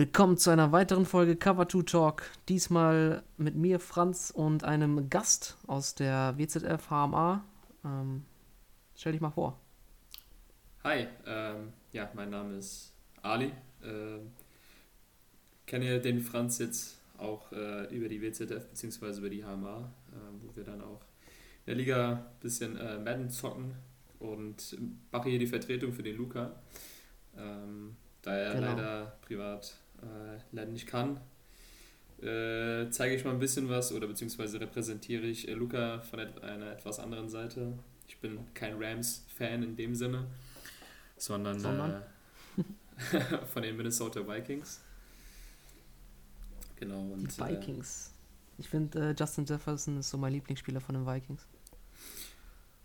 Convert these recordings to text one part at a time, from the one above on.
Willkommen zu einer weiteren Folge Cover 2 Talk. Diesmal mit mir, Franz, und einem Gast aus der WZF HMA. Ähm, stell dich mal vor. Hi, ähm, ja, mein Name ist Ali. Ähm, kenne den Franz jetzt auch äh, über die WZF bzw. über die HMA, äh, wo wir dann auch in der Liga ein bisschen äh, Madden zocken und mache hier die Vertretung für den Luca. Ähm, da er genau. leider privat äh, leider nicht kann, äh, zeige ich mal ein bisschen was oder beziehungsweise repräsentiere ich äh, Luca von et einer etwas anderen Seite. Ich bin kein Rams-Fan in dem Sinne, sondern, sondern? Äh, von den Minnesota Vikings. Genau. Und, Die äh, Vikings. ich finde, Justin Jefferson ist so mein Lieblingsspieler von den Vikings.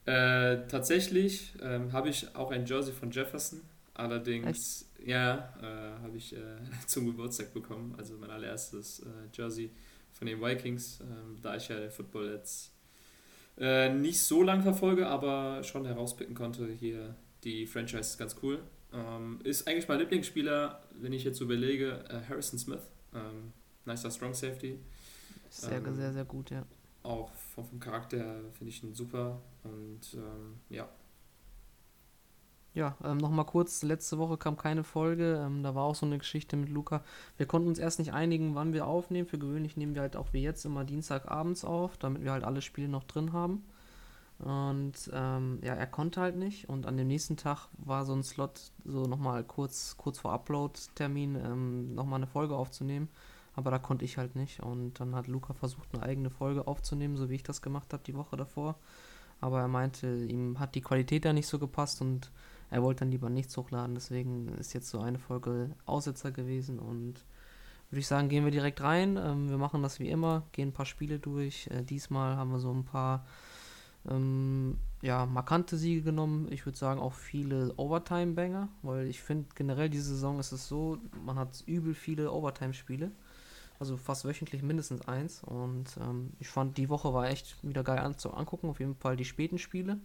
Äh, tatsächlich ähm, habe ich auch ein Jersey von Jefferson. Allerdings, Echt? ja, äh, habe ich äh, zum Geburtstag bekommen. Also mein allererstes äh, Jersey von den Vikings, ähm, da ich ja den Football jetzt äh, nicht so lang verfolge, aber schon herauspicken konnte. Hier die Franchise ist ganz cool. Ähm, ist eigentlich mein Lieblingsspieler, wenn ich jetzt überlege, äh, Harrison Smith. Ähm, nicer Strong Safety. Sehr, ähm, sehr, sehr gut, ja. Auch vom, vom Charakter finde ich ihn super und ähm, ja, ja, ähm, nochmal kurz, letzte Woche kam keine Folge, ähm, da war auch so eine Geschichte mit Luca. Wir konnten uns erst nicht einigen, wann wir aufnehmen. Für gewöhnlich nehmen wir halt auch wie jetzt immer Dienstagabends auf, damit wir halt alle Spiele noch drin haben. Und ähm, ja, er konnte halt nicht. Und an dem nächsten Tag war so ein Slot, so nochmal kurz, kurz vor Upload-Termin, ähm, nochmal eine Folge aufzunehmen. Aber da konnte ich halt nicht. Und dann hat Luca versucht, eine eigene Folge aufzunehmen, so wie ich das gemacht habe die Woche davor. Aber er meinte, ihm hat die Qualität da nicht so gepasst und er wollte dann lieber nichts hochladen, deswegen ist jetzt so eine Folge Aussetzer gewesen und würde ich sagen, gehen wir direkt rein. Ähm, wir machen das wie immer, gehen ein paar Spiele durch. Äh, diesmal haben wir so ein paar ähm, ja, markante Siege genommen. Ich würde sagen auch viele Overtime-Banger, weil ich finde generell diese Saison ist es so, man hat übel viele Overtime-Spiele. Also fast wöchentlich mindestens eins. Und ähm, ich fand, die Woche war echt wieder geil anzugucken. Auf jeden Fall die späten Spiele.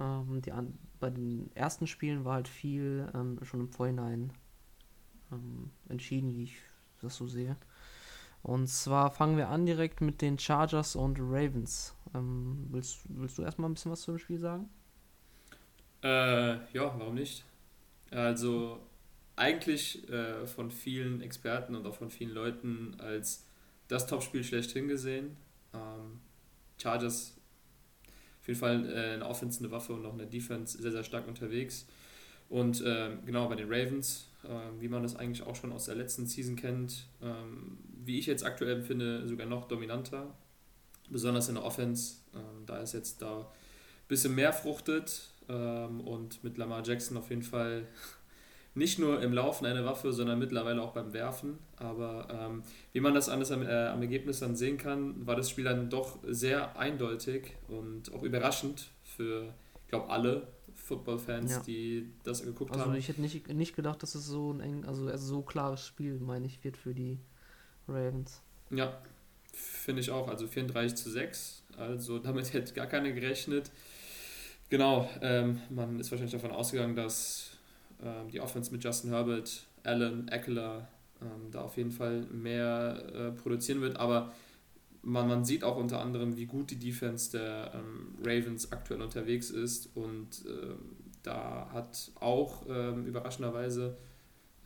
Ähm, die an, bei den ersten Spielen war halt viel ähm, schon im Vorhinein ähm, entschieden, wie ich das so sehe. Und zwar fangen wir an direkt mit den Chargers und Ravens. Ähm, willst, willst du erstmal ein bisschen was zum Spiel sagen? Äh, ja, warum nicht? Also eigentlich äh, von vielen Experten und auch von vielen Leuten als das Topspiel schlechthin gesehen. Ähm, Chargers jeden Fall äh, eine Offense, Waffe und auch eine Defense sehr, sehr stark unterwegs. Und äh, genau bei den Ravens, äh, wie man das eigentlich auch schon aus der letzten Season kennt, ähm, wie ich jetzt aktuell finde, sogar noch dominanter. Besonders in der Offense, ähm, da ist jetzt da ein bisschen mehr fruchtet ähm, und mit Lamar Jackson auf jeden Fall nicht nur im Laufen eine Waffe, sondern mittlerweile auch beim Werfen. Aber ähm, wie man das alles am, äh, am, Ergebnis dann sehen kann, war das Spiel dann doch sehr eindeutig und auch überraschend für, ich glaube, alle Football-Fans, ja. die das geguckt also haben. Also ich hätte nicht, nicht gedacht, dass es so ein eng, also, also so klares Spiel, meine ich, wird für die Ravens. Ja, finde ich auch. Also 34 zu 6. Also damit hätte gar keiner gerechnet. Genau, ähm, man ist wahrscheinlich davon ausgegangen, dass die Offense mit Justin Herbert, Allen, Eckler ähm, da auf jeden Fall mehr äh, produzieren wird. Aber man, man sieht auch unter anderem, wie gut die Defense der ähm, Ravens aktuell unterwegs ist. Und ähm, da hat auch ähm, überraschenderweise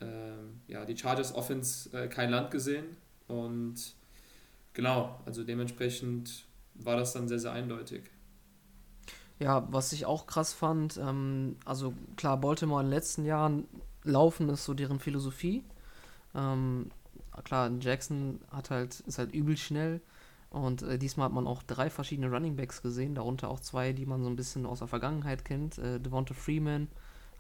ähm, ja, die Chargers Offense äh, kein Land gesehen. Und genau, also dementsprechend war das dann sehr, sehr eindeutig. Ja, was ich auch krass fand, ähm, also klar, Baltimore in den letzten Jahren laufen ist so deren Philosophie. Ähm, klar, Jackson hat halt, ist halt übel schnell und äh, diesmal hat man auch drei verschiedene Running Backs gesehen, darunter auch zwei, die man so ein bisschen aus der Vergangenheit kennt. Äh, Devonta Freeman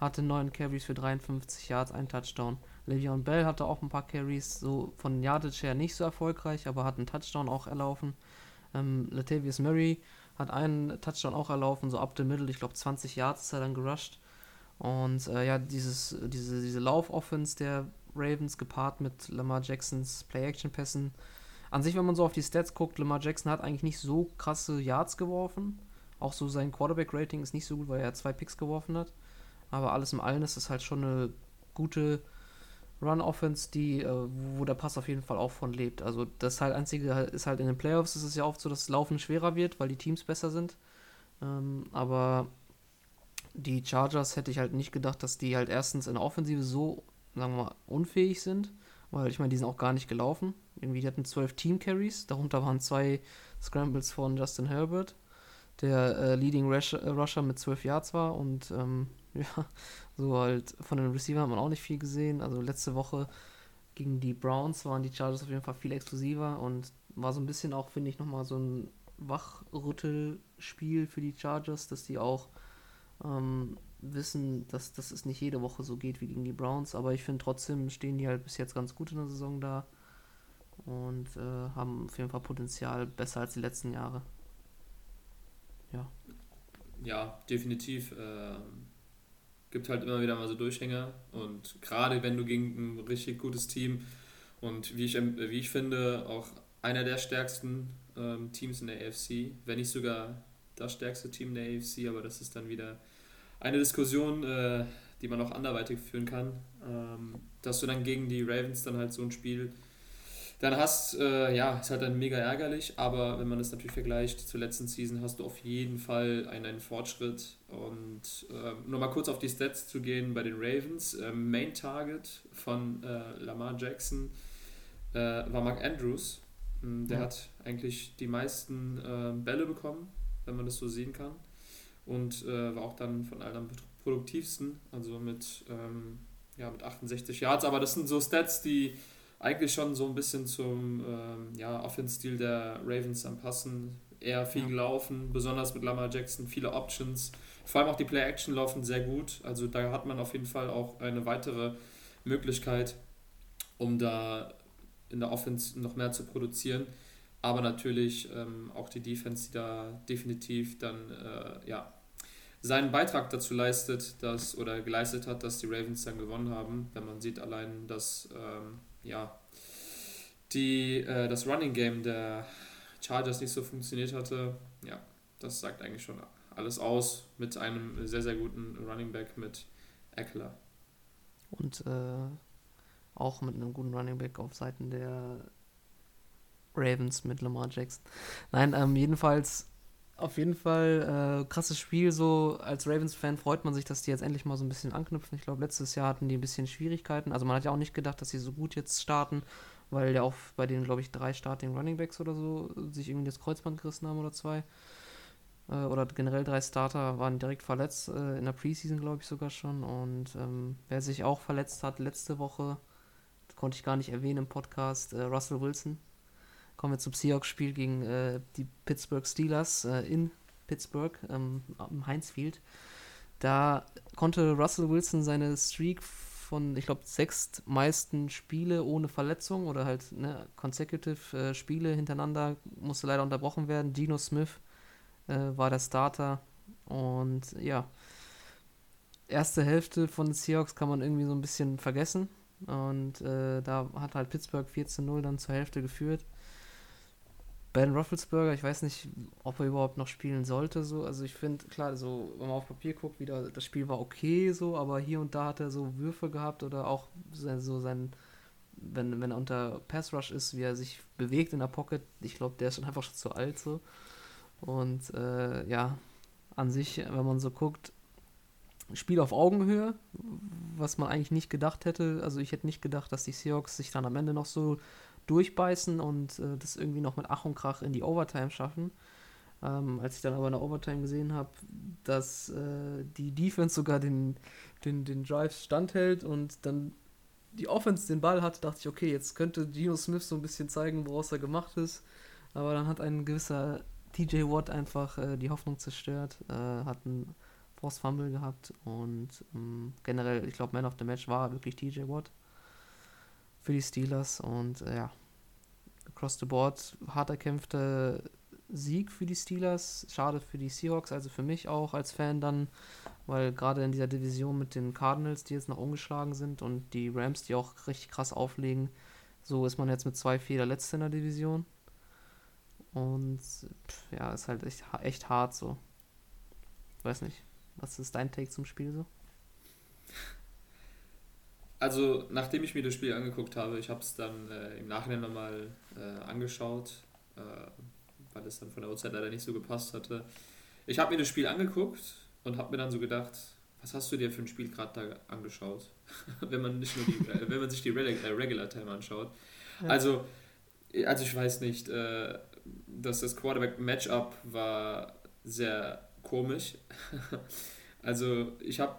hatte neun Carries für 53 Yards, ein Touchdown. Le'Veon Bell hatte auch ein paar Carries, so von Yardage her nicht so erfolgreich, aber hat einen Touchdown auch erlaufen. Ähm, Latavius Murray hat einen Touchdown auch erlaufen, so up the middle, ich glaube 20 Yards ist er dann gerusht. Und äh, ja, dieses, diese, diese Lauf-Offense der Ravens gepaart mit Lamar Jacksons Play-Action-Pässen. An sich, wenn man so auf die Stats guckt, Lamar Jackson hat eigentlich nicht so krasse Yards geworfen. Auch so sein Quarterback-Rating ist nicht so gut, weil er zwei Picks geworfen hat. Aber alles im Allen ist es halt schon eine gute Run-Offense, die, äh, wo der Pass auf jeden Fall auch von lebt. Also das halt einzige ist halt in den Playoffs ist es ja oft so, dass das Laufen schwerer wird, weil die Teams besser sind. Ähm, aber die Chargers hätte ich halt nicht gedacht, dass die halt erstens in der Offensive so, sagen wir mal, unfähig sind. Weil ich meine, die sind auch gar nicht gelaufen. Irgendwie, die hatten zwölf Team-Carries, darunter waren zwei Scrambles von Justin Herbert, der äh, Leading Rusher, Rusher mit zwölf Yards war und ähm, ja, so halt von den Receivern hat man auch nicht viel gesehen. Also letzte Woche gegen die Browns waren die Chargers auf jeden Fall viel exklusiver und war so ein bisschen auch, finde ich, nochmal so ein Wachrüttelspiel für die Chargers, dass die auch ähm, wissen, dass, dass es nicht jede Woche so geht wie gegen die Browns, aber ich finde trotzdem stehen die halt bis jetzt ganz gut in der Saison da und äh, haben auf jeden Fall Potenzial besser als die letzten Jahre. Ja. Ja, definitiv. Ähm gibt halt immer wieder mal so Durchhänger. Und gerade wenn du gegen ein richtig gutes Team und wie ich, wie ich finde, auch einer der stärksten ähm, Teams in der AFC, wenn nicht sogar das stärkste Team der AFC, aber das ist dann wieder eine Diskussion, äh, die man auch anderweitig führen kann, ähm, dass du dann gegen die Ravens dann halt so ein Spiel dann hast, äh, ja, ist halt dann mega ärgerlich, aber wenn man das natürlich vergleicht zur letzten Season, hast du auf jeden Fall einen, einen Fortschritt. Und äh, nochmal kurz auf die Stats zu gehen bei den Ravens. Äh, Main Target von äh, Lamar Jackson äh, war Mark Andrews. Hm, der ja. hat eigentlich die meisten äh, Bälle bekommen, wenn man das so sehen kann. Und äh, war auch dann von allen am produktivsten, also mit, ähm, ja, mit 68 Yards. Aber das sind so Stats, die eigentlich schon so ein bisschen zum ähm, ja, Offense-Stil der Ravens anpassen. Eher viel ja. gelaufen, besonders mit Lamar Jackson, viele Options. Vor allem auch die Play-Action laufen sehr gut. Also da hat man auf jeden Fall auch eine weitere Möglichkeit, um da in der Offense noch mehr zu produzieren. Aber natürlich ähm, auch die Defense, die da definitiv dann äh, ja, seinen Beitrag dazu leistet, dass oder geleistet hat, dass die Ravens dann gewonnen haben. Wenn man sieht allein, dass ähm, ja, die, äh, das Running Game der Chargers nicht so funktioniert hatte, ja, das sagt eigentlich schon alles aus mit einem sehr, sehr guten Running Back mit Eckler. Und äh, auch mit einem guten Running Back auf Seiten der Ravens mit Lamar Jackson. Nein, ähm, jedenfalls auf jeden Fall äh, krasses Spiel. So als Ravens-Fan freut man sich, dass die jetzt endlich mal so ein bisschen anknüpfen. Ich glaube, letztes Jahr hatten die ein bisschen Schwierigkeiten. Also man hat ja auch nicht gedacht, dass sie so gut jetzt starten, weil ja auch bei den, glaube ich, drei Starting Running Backs oder so sich irgendwie das Kreuzband gerissen haben oder zwei. Äh, oder generell drei Starter waren direkt verletzt, äh, in der Preseason, glaube ich, sogar schon. Und ähm, wer sich auch verletzt hat letzte Woche, konnte ich gar nicht erwähnen im Podcast, äh, Russell Wilson Kommen wir zum Seahawks-Spiel gegen äh, die Pittsburgh Steelers äh, in Pittsburgh ähm, am Heinz Field. Da konnte Russell Wilson seine Streak von, ich glaube, sechs meisten Spiele ohne Verletzung oder halt ne, consecutive äh, Spiele hintereinander musste leider unterbrochen werden. Dino Smith äh, war der Starter und ja, erste Hälfte von den Seahawks kann man irgendwie so ein bisschen vergessen. Und äh, da hat halt Pittsburgh 14-0 dann zur Hälfte geführt. Ben Roethlisberger, ich weiß nicht, ob er überhaupt noch spielen sollte. So. Also ich finde, klar, so, wenn man auf Papier guckt, wieder, das Spiel war okay, so, aber hier und da hat er so Würfe gehabt oder auch so sein, wenn, wenn er unter Pass Rush ist, wie er sich bewegt in der Pocket. Ich glaube, der ist schon einfach schon zu alt so. Und äh, ja, an sich, wenn man so guckt, Spiel auf Augenhöhe, was man eigentlich nicht gedacht hätte. Also ich hätte nicht gedacht, dass die Seahawks sich dann am Ende noch so durchbeißen und äh, das irgendwie noch mit Ach und Krach in die Overtime schaffen. Ähm, als ich dann aber in der Overtime gesehen habe, dass äh, die Defense sogar den, den, den Drive standhält und dann die Offense den Ball hat, dachte ich, okay, jetzt könnte Geno Smith so ein bisschen zeigen, woraus er gemacht ist. Aber dann hat ein gewisser TJ Watt einfach äh, die Hoffnung zerstört, äh, hat einen Force Fumble gehabt und ähm, generell, ich glaube, Man of the Match war wirklich TJ Watt für die Steelers und äh, ja, across the board hart erkämpfter Sieg für die Steelers. Schade für die Seahawks, also für mich auch als Fan dann, weil gerade in dieser Division mit den Cardinals, die jetzt noch ungeschlagen sind und die Rams, die auch richtig krass auflegen, so ist man jetzt mit zwei Fehler letzte in der Division. Und pff, ja, ist halt echt, echt hart so. Ich weiß nicht, was ist dein Take zum Spiel so? Also nachdem ich mir das Spiel angeguckt habe, ich habe es dann äh, im Nachhinein nochmal äh, angeschaut, äh, weil es dann von der Uhrzeit leider nicht so gepasst hatte. Ich habe mir das Spiel angeguckt und habe mir dann so gedacht, was hast du dir für ein Spiel gerade da angeschaut? wenn man nicht nur die, äh, wenn man sich die äh, Regular Time anschaut. Ja. Also, also ich weiß nicht, äh, dass das Quarterback Matchup war sehr komisch. also ich habe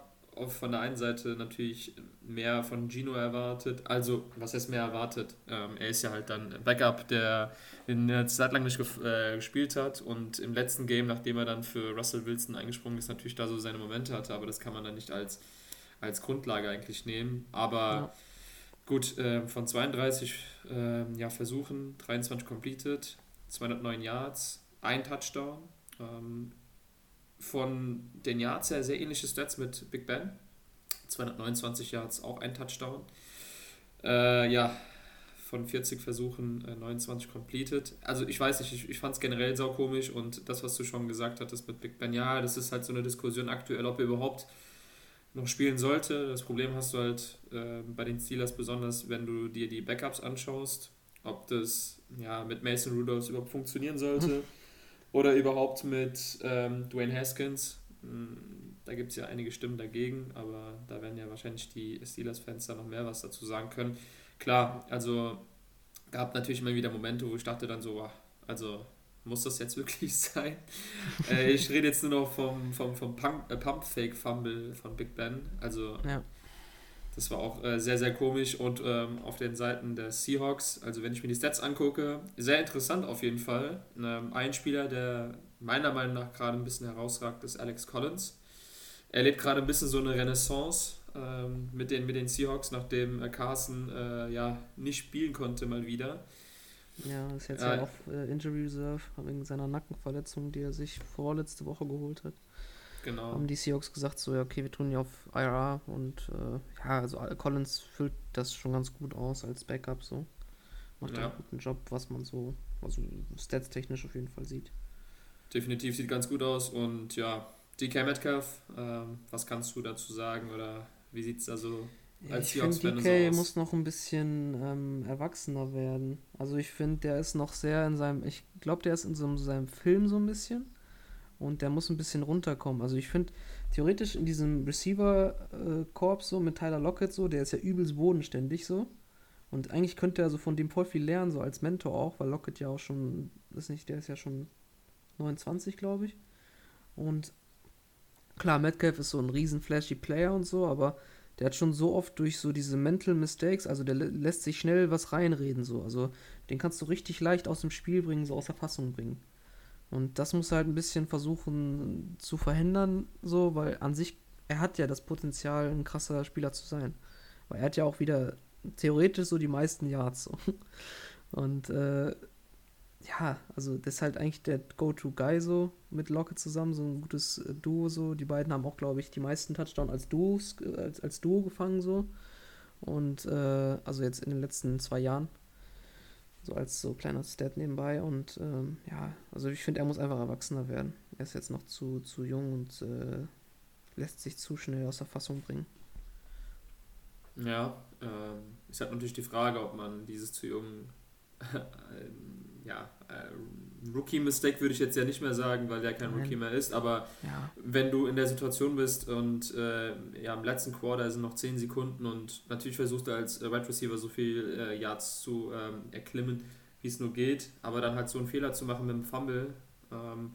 von der einen Seite natürlich mehr von Gino erwartet. Also, was heißt mehr erwartet? Ähm, er ist ja halt dann Backup, der in der Zeit lang nicht äh, gespielt hat und im letzten Game, nachdem er dann für Russell Wilson eingesprungen ist, natürlich da so seine Momente hatte, aber das kann man dann nicht als, als Grundlage eigentlich nehmen. Aber ja. gut, äh, von 32 äh, ja, Versuchen, 23 completed, 209 Yards, ein Touchdown. Ähm, von den Yards her sehr ähnliche Stats mit Big Ben. 229 Yards, auch ein Touchdown. Äh, ja, von 40 Versuchen äh, 29 completed. Also ich weiß nicht, ich, ich fand es generell saukomisch und das, was du schon gesagt hattest mit Big Ben, ja, das ist halt so eine Diskussion aktuell, ob er überhaupt noch spielen sollte. Das Problem hast du halt äh, bei den Steelers besonders, wenn du dir die Backups anschaust, ob das ja mit Mason Rudolph überhaupt funktionieren sollte. Oder überhaupt mit ähm, Dwayne Haskins. Hm, da gibt es ja einige Stimmen dagegen, aber da werden ja wahrscheinlich die Steelers-Fans da noch mehr was dazu sagen können. Klar, also gab natürlich immer wieder Momente, wo ich dachte dann so, also muss das jetzt wirklich sein? äh, ich rede jetzt nur noch vom, vom, vom äh, Pump Fake Fumble von Big Ben. Also ja. Das war auch äh, sehr, sehr komisch. Und ähm, auf den Seiten der Seahawks, also wenn ich mir die Stats angucke, sehr interessant auf jeden Fall. Ähm, ein Spieler, der meiner Meinung nach gerade ein bisschen herausragt, ist Alex Collins. Er lebt gerade ein bisschen so eine Renaissance ähm, mit, den, mit den Seahawks, nachdem äh, Carson äh, ja nicht spielen konnte mal wieder. Ja, ist jetzt ja, ja auf äh, Injury Reserve wegen seiner Nackenverletzung, die er sich vorletzte Woche geholt hat. Genau. Haben die Seahawks gesagt, so, ja, okay, wir tun ja auf IRA und äh, ja, also Collins füllt das schon ganz gut aus als Backup so. Macht ja. einen guten Job, was man so, also stats-technisch auf jeden Fall sieht. Definitiv sieht ganz gut aus und ja, DK Metcalf, äh, was kannst du dazu sagen oder wie sieht es da so als Seahawks-Fan DK so muss noch ein bisschen ähm, erwachsener werden. Also ich finde, der ist noch sehr in seinem, ich glaube, der ist in so seinem Film so ein bisschen und der muss ein bisschen runterkommen. Also ich finde, theoretisch in diesem Receiver-Korb so mit Tyler Lockett so, der ist ja übelst bodenständig so. Und eigentlich könnte er so von dem voll viel lernen, so als Mentor auch, weil Lockett ja auch schon, ist nicht, der ist ja schon 29, glaube ich. Und klar, Metcalf ist so ein riesen flashy Player und so, aber der hat schon so oft durch so diese Mental Mistakes, also der lässt sich schnell was reinreden so. Also den kannst du richtig leicht aus dem Spiel bringen, so aus der Fassung bringen. Und das muss er halt ein bisschen versuchen zu verhindern, so, weil an sich, er hat ja das Potenzial, ein krasser Spieler zu sein. Weil er hat ja auch wieder theoretisch so die meisten Yards. So. Und äh, ja, also das ist halt eigentlich der Go-To-Guy so mit Locke zusammen, so ein gutes äh, Duo so. Die beiden haben auch, glaube ich, die meisten Touchdowns als, äh, als, als Duo gefangen so. Und äh, also jetzt in den letzten zwei Jahren. So als so kleiner Stat nebenbei. Und ähm, ja, also ich finde, er muss einfach erwachsener werden. Er ist jetzt noch zu, zu jung und äh, lässt sich zu schnell aus der Fassung bringen. Ja, ähm, ist halt natürlich die Frage, ob man dieses zu jung ja, äh, Rookie-Mistake würde ich jetzt ja nicht mehr sagen, weil der kein Nein. Rookie mehr ist, aber ja. wenn du in der Situation bist und äh, ja, im letzten Quarter sind noch 10 Sekunden und natürlich versuchst du als äh, Wide Receiver so viel äh, Yards zu ähm, erklimmen, wie es nur geht, aber dann halt so einen Fehler zu machen mit dem Fumble, ähm,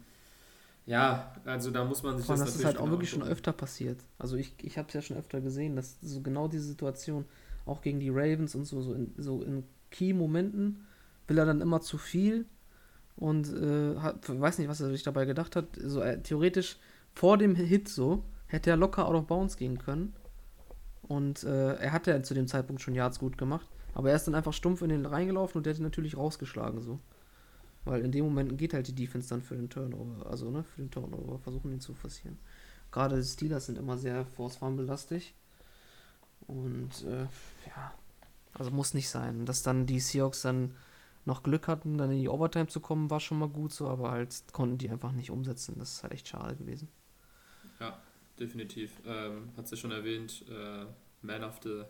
ja, also da muss man sich Vor das, das ist halt auch genau wirklich schon öfter passiert. Also ich, ich habe es ja schon öfter gesehen, dass so genau diese Situation, auch gegen die Ravens und so, so in, so in Key-Momenten, will er dann immer zu viel und äh, hat, weiß nicht, was er sich dabei gedacht hat. So, äh, theoretisch vor dem Hit so hätte er locker out of bounds gehen können. Und äh, er hatte ja zu dem Zeitpunkt schon Yards gut gemacht. Aber er ist dann einfach stumpf in den reingelaufen und der hat ihn natürlich rausgeschlagen so. Weil in dem Moment geht halt die Defense dann für den Turnover, also ne, für den Turnover, versuchen ihn zu forcieren. Gerade die Steelers sind immer sehr Force Fumble lastig. Und äh, ja, also muss nicht sein. Dass dann die Seahawks dann noch Glück hatten, dann in die Overtime zu kommen, war schon mal gut so, aber halt konnten die einfach nicht umsetzen. Das ist halt echt schade gewesen. Ja, definitiv. Ähm, hat sie ja schon erwähnt, äh, Man of the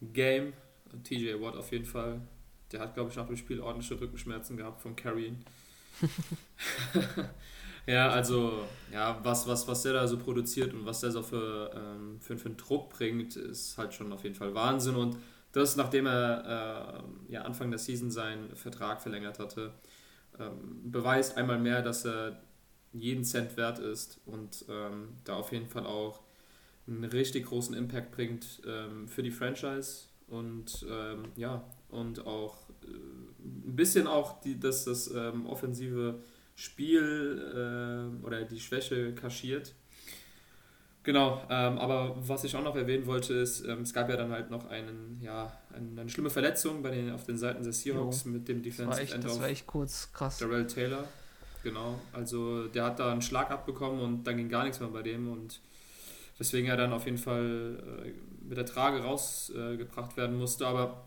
Game. TJ Watt auf jeden Fall. Der hat, glaube ich, nach dem Spiel ordentliche Rückenschmerzen gehabt vom Carrying. ja, also, ja, was, was, was der da so produziert und was der so für, ähm, für, für einen Druck bringt, ist halt schon auf jeden Fall Wahnsinn. Und das, nachdem er äh, ja, Anfang der Season seinen Vertrag verlängert hatte, ähm, beweist einmal mehr, dass er jeden Cent wert ist und ähm, da auf jeden Fall auch einen richtig großen Impact bringt ähm, für die Franchise und ähm, ja, und auch äh, ein bisschen auch die, dass das ähm, offensive Spiel äh, oder die Schwäche kaschiert. Genau, ähm, aber was ich auch noch erwähnen wollte, ist, ähm, es gab ja dann halt noch einen, ja, eine, eine schlimme Verletzung bei den, auf den Seiten der Seahawks jo. mit dem Defensive End Das war echt kurz krass. Darrell Taylor, genau. Also der hat da einen Schlag abbekommen und dann ging gar nichts mehr bei dem und weswegen er dann auf jeden Fall äh, mit der Trage rausgebracht äh, werden musste, aber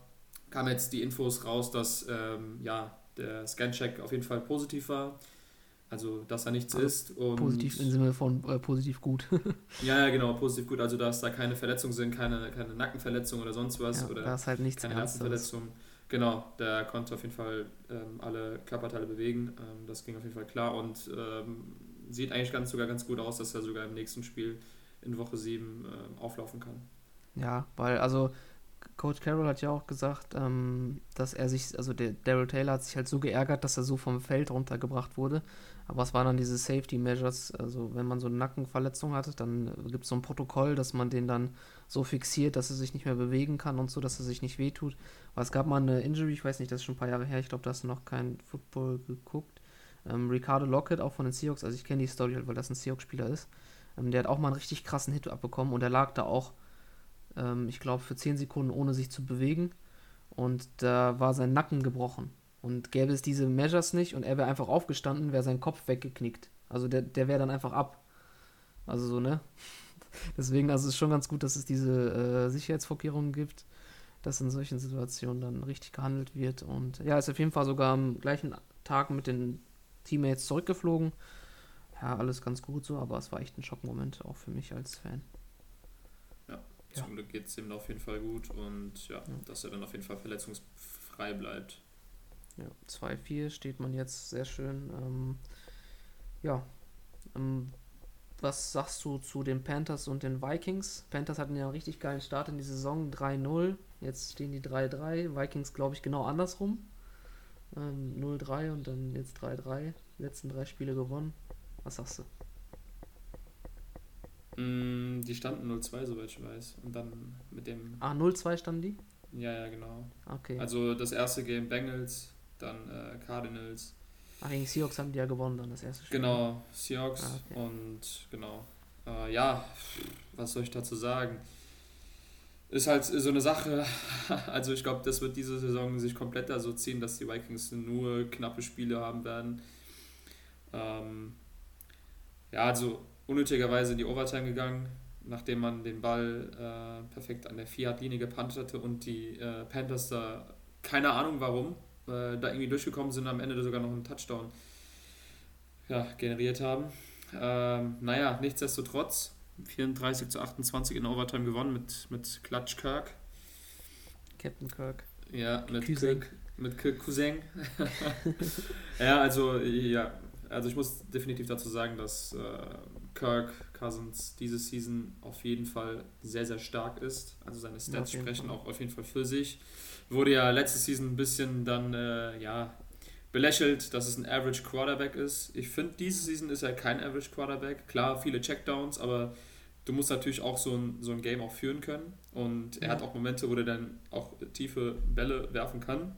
kam jetzt die Infos raus, dass ähm, ja, der Scancheck auf jeden Fall positiv war. Also, dass da nichts also ist. Und positiv im Sinne von äh, positiv gut. ja, ja, genau, positiv gut. Also, dass da keine Verletzungen sind, keine, keine Nackenverletzung oder sonst was. Ja, oder da ist halt nichts keine Herzenverletzung. Genau, der konnte auf jeden Fall ähm, alle Körperteile bewegen. Ähm, das ging auf jeden Fall klar und ähm, sieht eigentlich ganz, sogar ganz gut aus, dass er sogar im nächsten Spiel in Woche 7 äh, auflaufen kann. Ja, weil also Coach Carroll hat ja auch gesagt, ähm, dass er sich, also der Daryl Taylor hat sich halt so geärgert, dass er so vom Feld runtergebracht wurde. Aber es waren dann diese Safety Measures, also wenn man so eine Nackenverletzung hat, dann gibt es so ein Protokoll, dass man den dann so fixiert, dass er sich nicht mehr bewegen kann und so, dass er sich nicht wehtut. Aber es gab mal eine Injury, ich weiß nicht, das ist schon ein paar Jahre her, ich glaube, da hast du noch kein Football geguckt. Ähm, Ricardo Lockett, auch von den Seahawks, also ich kenne die Story halt, weil das ein Seahawks-Spieler ist. Ähm, der hat auch mal einen richtig krassen Hit abbekommen und er lag da auch ähm, ich glaube, für 10 Sekunden ohne sich zu bewegen. Und da war sein Nacken gebrochen. Und gäbe es diese Measures nicht und er wäre einfach aufgestanden, wäre sein Kopf weggeknickt. Also der, der wäre dann einfach ab. Also so, ne? Deswegen, also es ist schon ganz gut, dass es diese äh, Sicherheitsvorkehrungen gibt, dass in solchen Situationen dann richtig gehandelt wird. Und ja, ist auf jeden Fall sogar am gleichen Tag mit den Teammates zurückgeflogen. Ja, alles ganz gut so, aber es war echt ein Schockmoment, auch für mich als Fan. Ja. Zum Glück geht es ihm auf jeden Fall gut und ja, ja, dass er dann auf jeden Fall verletzungsfrei bleibt. Ja, 2-4 steht man jetzt sehr schön. Ähm, ja, ähm, was sagst du zu den Panthers und den Vikings? Panthers hatten ja einen richtig geilen Start in die Saison, 3-0. Jetzt stehen die 3-3. Vikings, glaube ich, genau andersrum. Ähm, 0-3 und dann jetzt 3-3. Letzten drei Spiele gewonnen. Was sagst du? Mm, die standen 0-2, soweit ich weiß. Und dann mit dem. Ah, 0-2 standen die? Ja, ja, genau. Okay. Also das erste Game Bengals, dann äh, Cardinals. Ach, gegen Seahawks haben die ja gewonnen, dann das erste Spiel. Genau, Seahawks ah, okay. und genau. Äh, ja, was soll ich dazu sagen? Ist halt so eine Sache, also ich glaube, das wird diese Saison sich komplett da so ziehen, dass die Vikings nur knappe Spiele haben werden. Ähm, ja, also unnötigerweise in die Overtime gegangen, nachdem man den Ball äh, perfekt an der Fiat-Linie gepantet hatte und die äh, Panthers da, keine Ahnung warum, äh, da irgendwie durchgekommen sind, am Ende sogar noch einen Touchdown ja, generiert haben. Ähm, naja, nichtsdestotrotz, 34 zu 28 in Overtime gewonnen mit, mit Clutch Kirk. Captain Kirk. Ja, mit Cousin. Kirk, mit Kirk Cousin. ja, also, ja, also ich muss definitiv dazu sagen, dass äh, Kirk Cousins diese Season auf jeden Fall sehr, sehr stark ist. Also seine Stats sprechen Fall. auch auf jeden Fall für sich. Wurde ja letzte Season ein bisschen dann äh, ja, belächelt, dass es ein Average Quarterback ist. Ich finde, diese Season ist er kein Average Quarterback. Klar, viele Checkdowns, aber du musst natürlich auch so ein, so ein Game auch führen können. Und er ja. hat auch Momente, wo er dann auch tiefe Bälle werfen kann.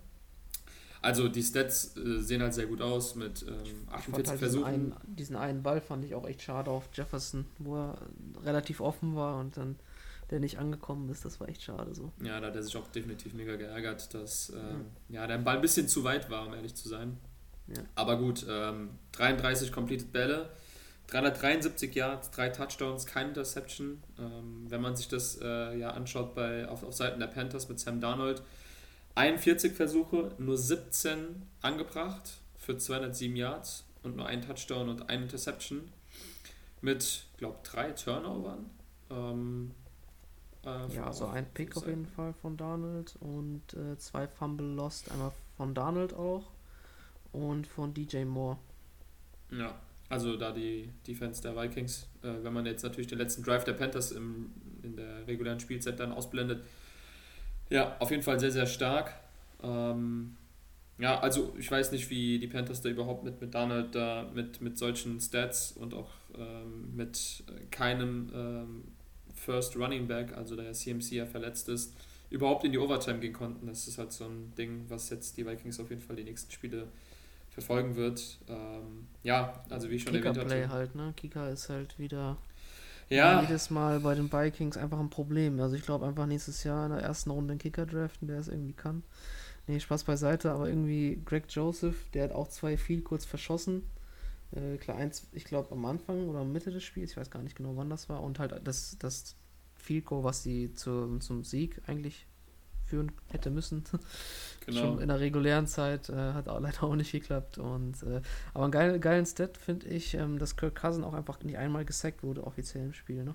Also die Stats äh, sehen halt sehr gut aus mit ähm, 48 halt Versuchen. Diesen einen, diesen einen Ball fand ich auch echt schade auf Jefferson, wo er relativ offen war und dann der nicht angekommen ist. Das war echt schade so. Ja, da hat er sich auch definitiv mega geärgert, dass ähm, ja. ja. der Ball ein bisschen zu weit war, um ehrlich zu sein. Ja. Aber gut, ähm, 33 completed Bälle, 373 Yards, drei Touchdowns, keine Interception. Ähm, wenn man sich das äh, ja anschaut bei, auf, auf Seiten der Panthers mit Sam Darnold, 41 Versuche, nur 17 angebracht für 207 Yards und nur ein Touchdown und ein Interception mit, glaube drei Turnovern. Ähm, Äh, ja, also ein Pick auf jeden Fall von Donald und äh, zwei Fumble Lost, einmal von Donald auch und von DJ Moore. Ja, also da die Defense der Vikings, äh, wenn man jetzt natürlich den letzten Drive der Panthers im, in der regulären Spielzeit dann ausblendet, ja, auf jeden Fall sehr, sehr stark. Ähm, ja, also ich weiß nicht, wie die Panthers da überhaupt mit, mit Donald da mit, mit solchen Stats und auch ähm, mit keinem ähm, First Running Back, also der CMC ja verletzt ist, überhaupt in die Overtime gehen konnten. Das ist halt so ein Ding, was jetzt die Vikings auf jeden Fall die nächsten Spiele verfolgen wird. Ähm, ja, also wie ich schon Kicker erwähnt hatte. Play halt, ne? Kicker ist halt wieder ja. jedes Mal bei den Vikings einfach ein Problem. Also ich glaube einfach nächstes Jahr in der ersten Runde den Kicker draften, der es irgendwie kann. Nee, Spaß beiseite, aber irgendwie Greg Joseph, der hat auch zwei viel kurz verschossen. Äh, klar, eins, ich glaube am Anfang oder Mitte des Spiels, ich weiß gar nicht genau wann das war. Und halt das, das Field Goal, was sie zu, zum Sieg eigentlich führen hätte müssen. Genau. Schon in der regulären Zeit äh, hat auch leider auch nicht geklappt. Und, äh, aber einen geilen, geilen Stat finde ich, ähm, dass Kirk Cousin auch einfach nicht einmal gesackt wurde, offiziell im Spiel. Ne?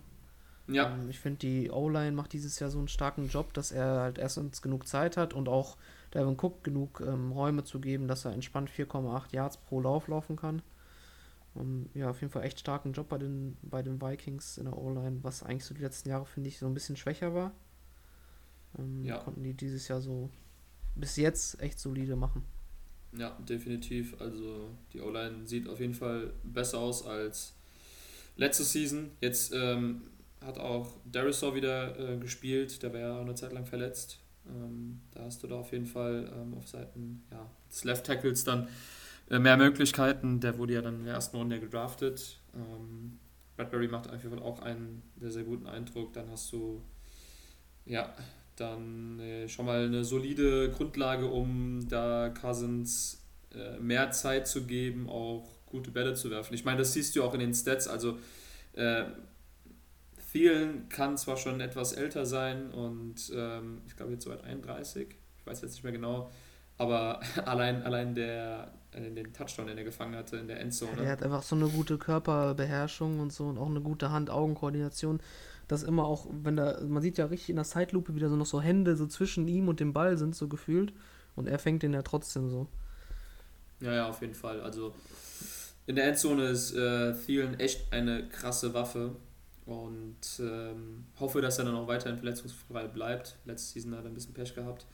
Ja. Ähm, ich finde, die O-Line macht dieses Jahr so einen starken Job, dass er halt erstens genug Zeit hat und auch Devin Cook genug ähm, Räume zu geben, dass er entspannt 4,8 Yards pro Lauf laufen kann. Um, ja, auf jeden Fall echt starken Job bei den, bei den Vikings in der O-Line, was eigentlich so die letzten Jahre, finde ich, so ein bisschen schwächer war. Ähm, ja. Konnten die dieses Jahr so bis jetzt echt solide machen. Ja, definitiv. Also die O-Line sieht auf jeden Fall besser aus als letzte Season. Jetzt ähm, hat auch Darisaw wieder äh, gespielt, der war ja eine Zeit lang verletzt. Ähm, da hast du da auf jeden Fall ähm, auf Seiten ja, des Left Tackles dann mehr Möglichkeiten. Der wurde ja dann in der ersten Runde gedraftet. Ähm, Bradbury macht auf jeden Fall auch einen sehr, sehr guten Eindruck. Dann hast du ja dann äh, schon mal eine solide Grundlage, um da Cousins äh, mehr Zeit zu geben, auch gute Bälle zu werfen. Ich meine, das siehst du auch in den Stats. Also äh, Thielen kann zwar schon etwas älter sein und ähm, ich glaube jetzt so 31, ich weiß jetzt nicht mehr genau, aber allein, allein der, äh, den Touchdown, den er gefangen hatte in der Endzone. Er hat einfach so eine gute Körperbeherrschung und so und auch eine gute Hand-Augen-Koordination. Das immer auch, wenn da, man sieht ja richtig in der Zeitlupe wieder so noch so Hände so zwischen ihm und dem Ball sind so gefühlt und er fängt den ja trotzdem so. Ja, ja, auf jeden Fall. Also in der Endzone ist äh, Thielen echt eine krasse Waffe und ähm, hoffe, dass er dann auch weiterhin verletzungsfrei bleibt. Letzte Season hat er ein bisschen Pech gehabt.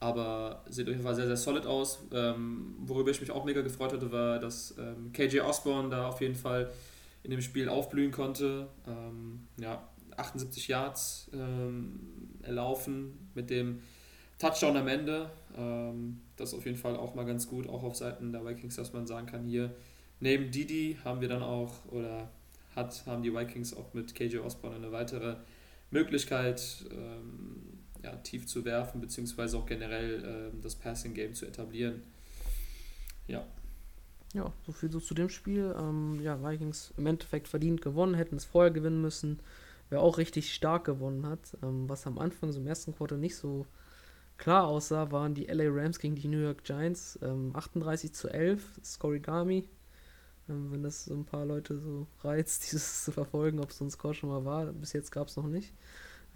Aber sieht auf jeden Fall sehr, sehr solid aus. Ähm, worüber ich mich auch mega gefreut hatte, war, dass ähm, KJ Osborne da auf jeden Fall in dem Spiel aufblühen konnte. Ähm, ja, 78 Yards ähm, erlaufen mit dem Touchdown am Ende. Ähm, das ist auf jeden Fall auch mal ganz gut, auch auf Seiten der Vikings, dass man sagen kann, hier neben Didi haben wir dann auch, oder hat, haben die Vikings auch mit KJ Osborne eine weitere Möglichkeit, ähm, ja, tief zu werfen, beziehungsweise auch generell ähm, das Passing Game zu etablieren. Ja. Ja, so viel so zu dem Spiel. Ähm, ja, Vikings im Endeffekt verdient gewonnen, hätten es vorher gewinnen müssen. Wer auch richtig stark gewonnen hat, ähm, was am Anfang, so im ersten Quarter nicht so klar aussah, waren die LA Rams gegen die New York Giants. 38 ähm, zu 11, Scorigami ähm, wenn das so ein paar Leute so reizt, dieses zu verfolgen, ob es so ein Score schon mal war. Bis jetzt gab es noch nicht.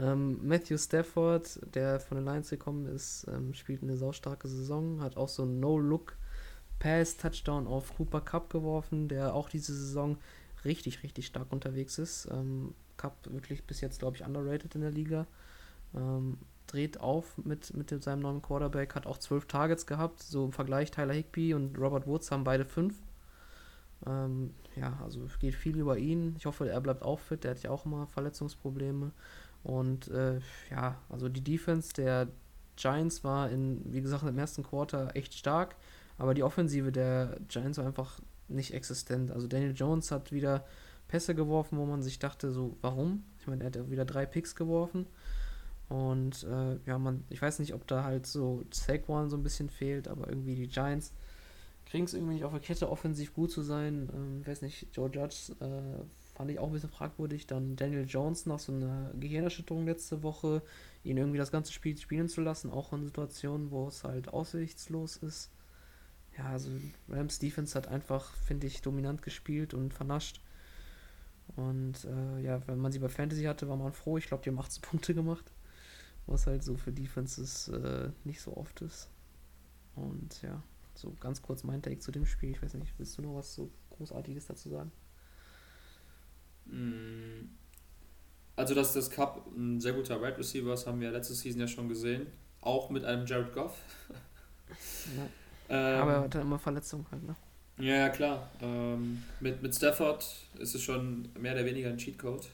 Ähm, Matthew Stafford, der von den Lions gekommen ist, ähm, spielt eine saustarke Saison, hat auch so einen No-Look-Pass-Touchdown auf Cooper Cup geworfen, der auch diese Saison richtig, richtig stark unterwegs ist. Ähm, Cup wirklich bis jetzt, glaube ich, underrated in der Liga. Ähm, dreht auf mit, mit seinem neuen Quarterback, hat auch zwölf Targets gehabt. So im Vergleich Tyler Higby und Robert Woods haben beide fünf. Ähm, ja, also geht viel über ihn. Ich hoffe, er bleibt auch fit. Der hat ja auch immer Verletzungsprobleme. Und äh, ja, also die Defense der Giants war in, wie gesagt, im ersten Quarter echt stark. Aber die Offensive der Giants war einfach nicht existent. Also Daniel Jones hat wieder Pässe geworfen, wo man sich dachte, so, warum? Ich meine, er hat ja wieder drei Picks geworfen. Und äh, ja, man, ich weiß nicht, ob da halt so Saquon so ein bisschen fehlt, aber irgendwie die Giants kriegen es irgendwie nicht auf der Kette, offensiv gut zu sein. Ähm, weiß nicht, Joe Judge äh, fand ich auch ein bisschen fragwürdig. Dann Daniel Jones nach so einer Gehirnerschütterung letzte Woche, ihn irgendwie das ganze Spiel spielen zu lassen, auch in Situationen, wo es halt aussichtslos ist. Ja, also Rams Defense hat einfach, finde ich, dominant gespielt und vernascht. Und äh, ja, wenn man sie bei Fantasy hatte, war man froh. Ich glaube, die haben 18 Punkte gemacht. Was halt so für Defenses äh, nicht so oft ist. Und ja, so ganz kurz mein Take zu dem Spiel. Ich weiß nicht, willst du noch was so Großartiges dazu sagen? Mm. Also, dass das Cup ein sehr guter Wide right Receiver ist, haben wir letzte Season ja schon gesehen. Auch mit einem Jared Goff. Ja. ähm, Aber er hatte immer Verletzungen halt, ne? Ja, ja klar. Ähm, mit, mit Stafford ist es schon mehr oder weniger ein Cheatcode.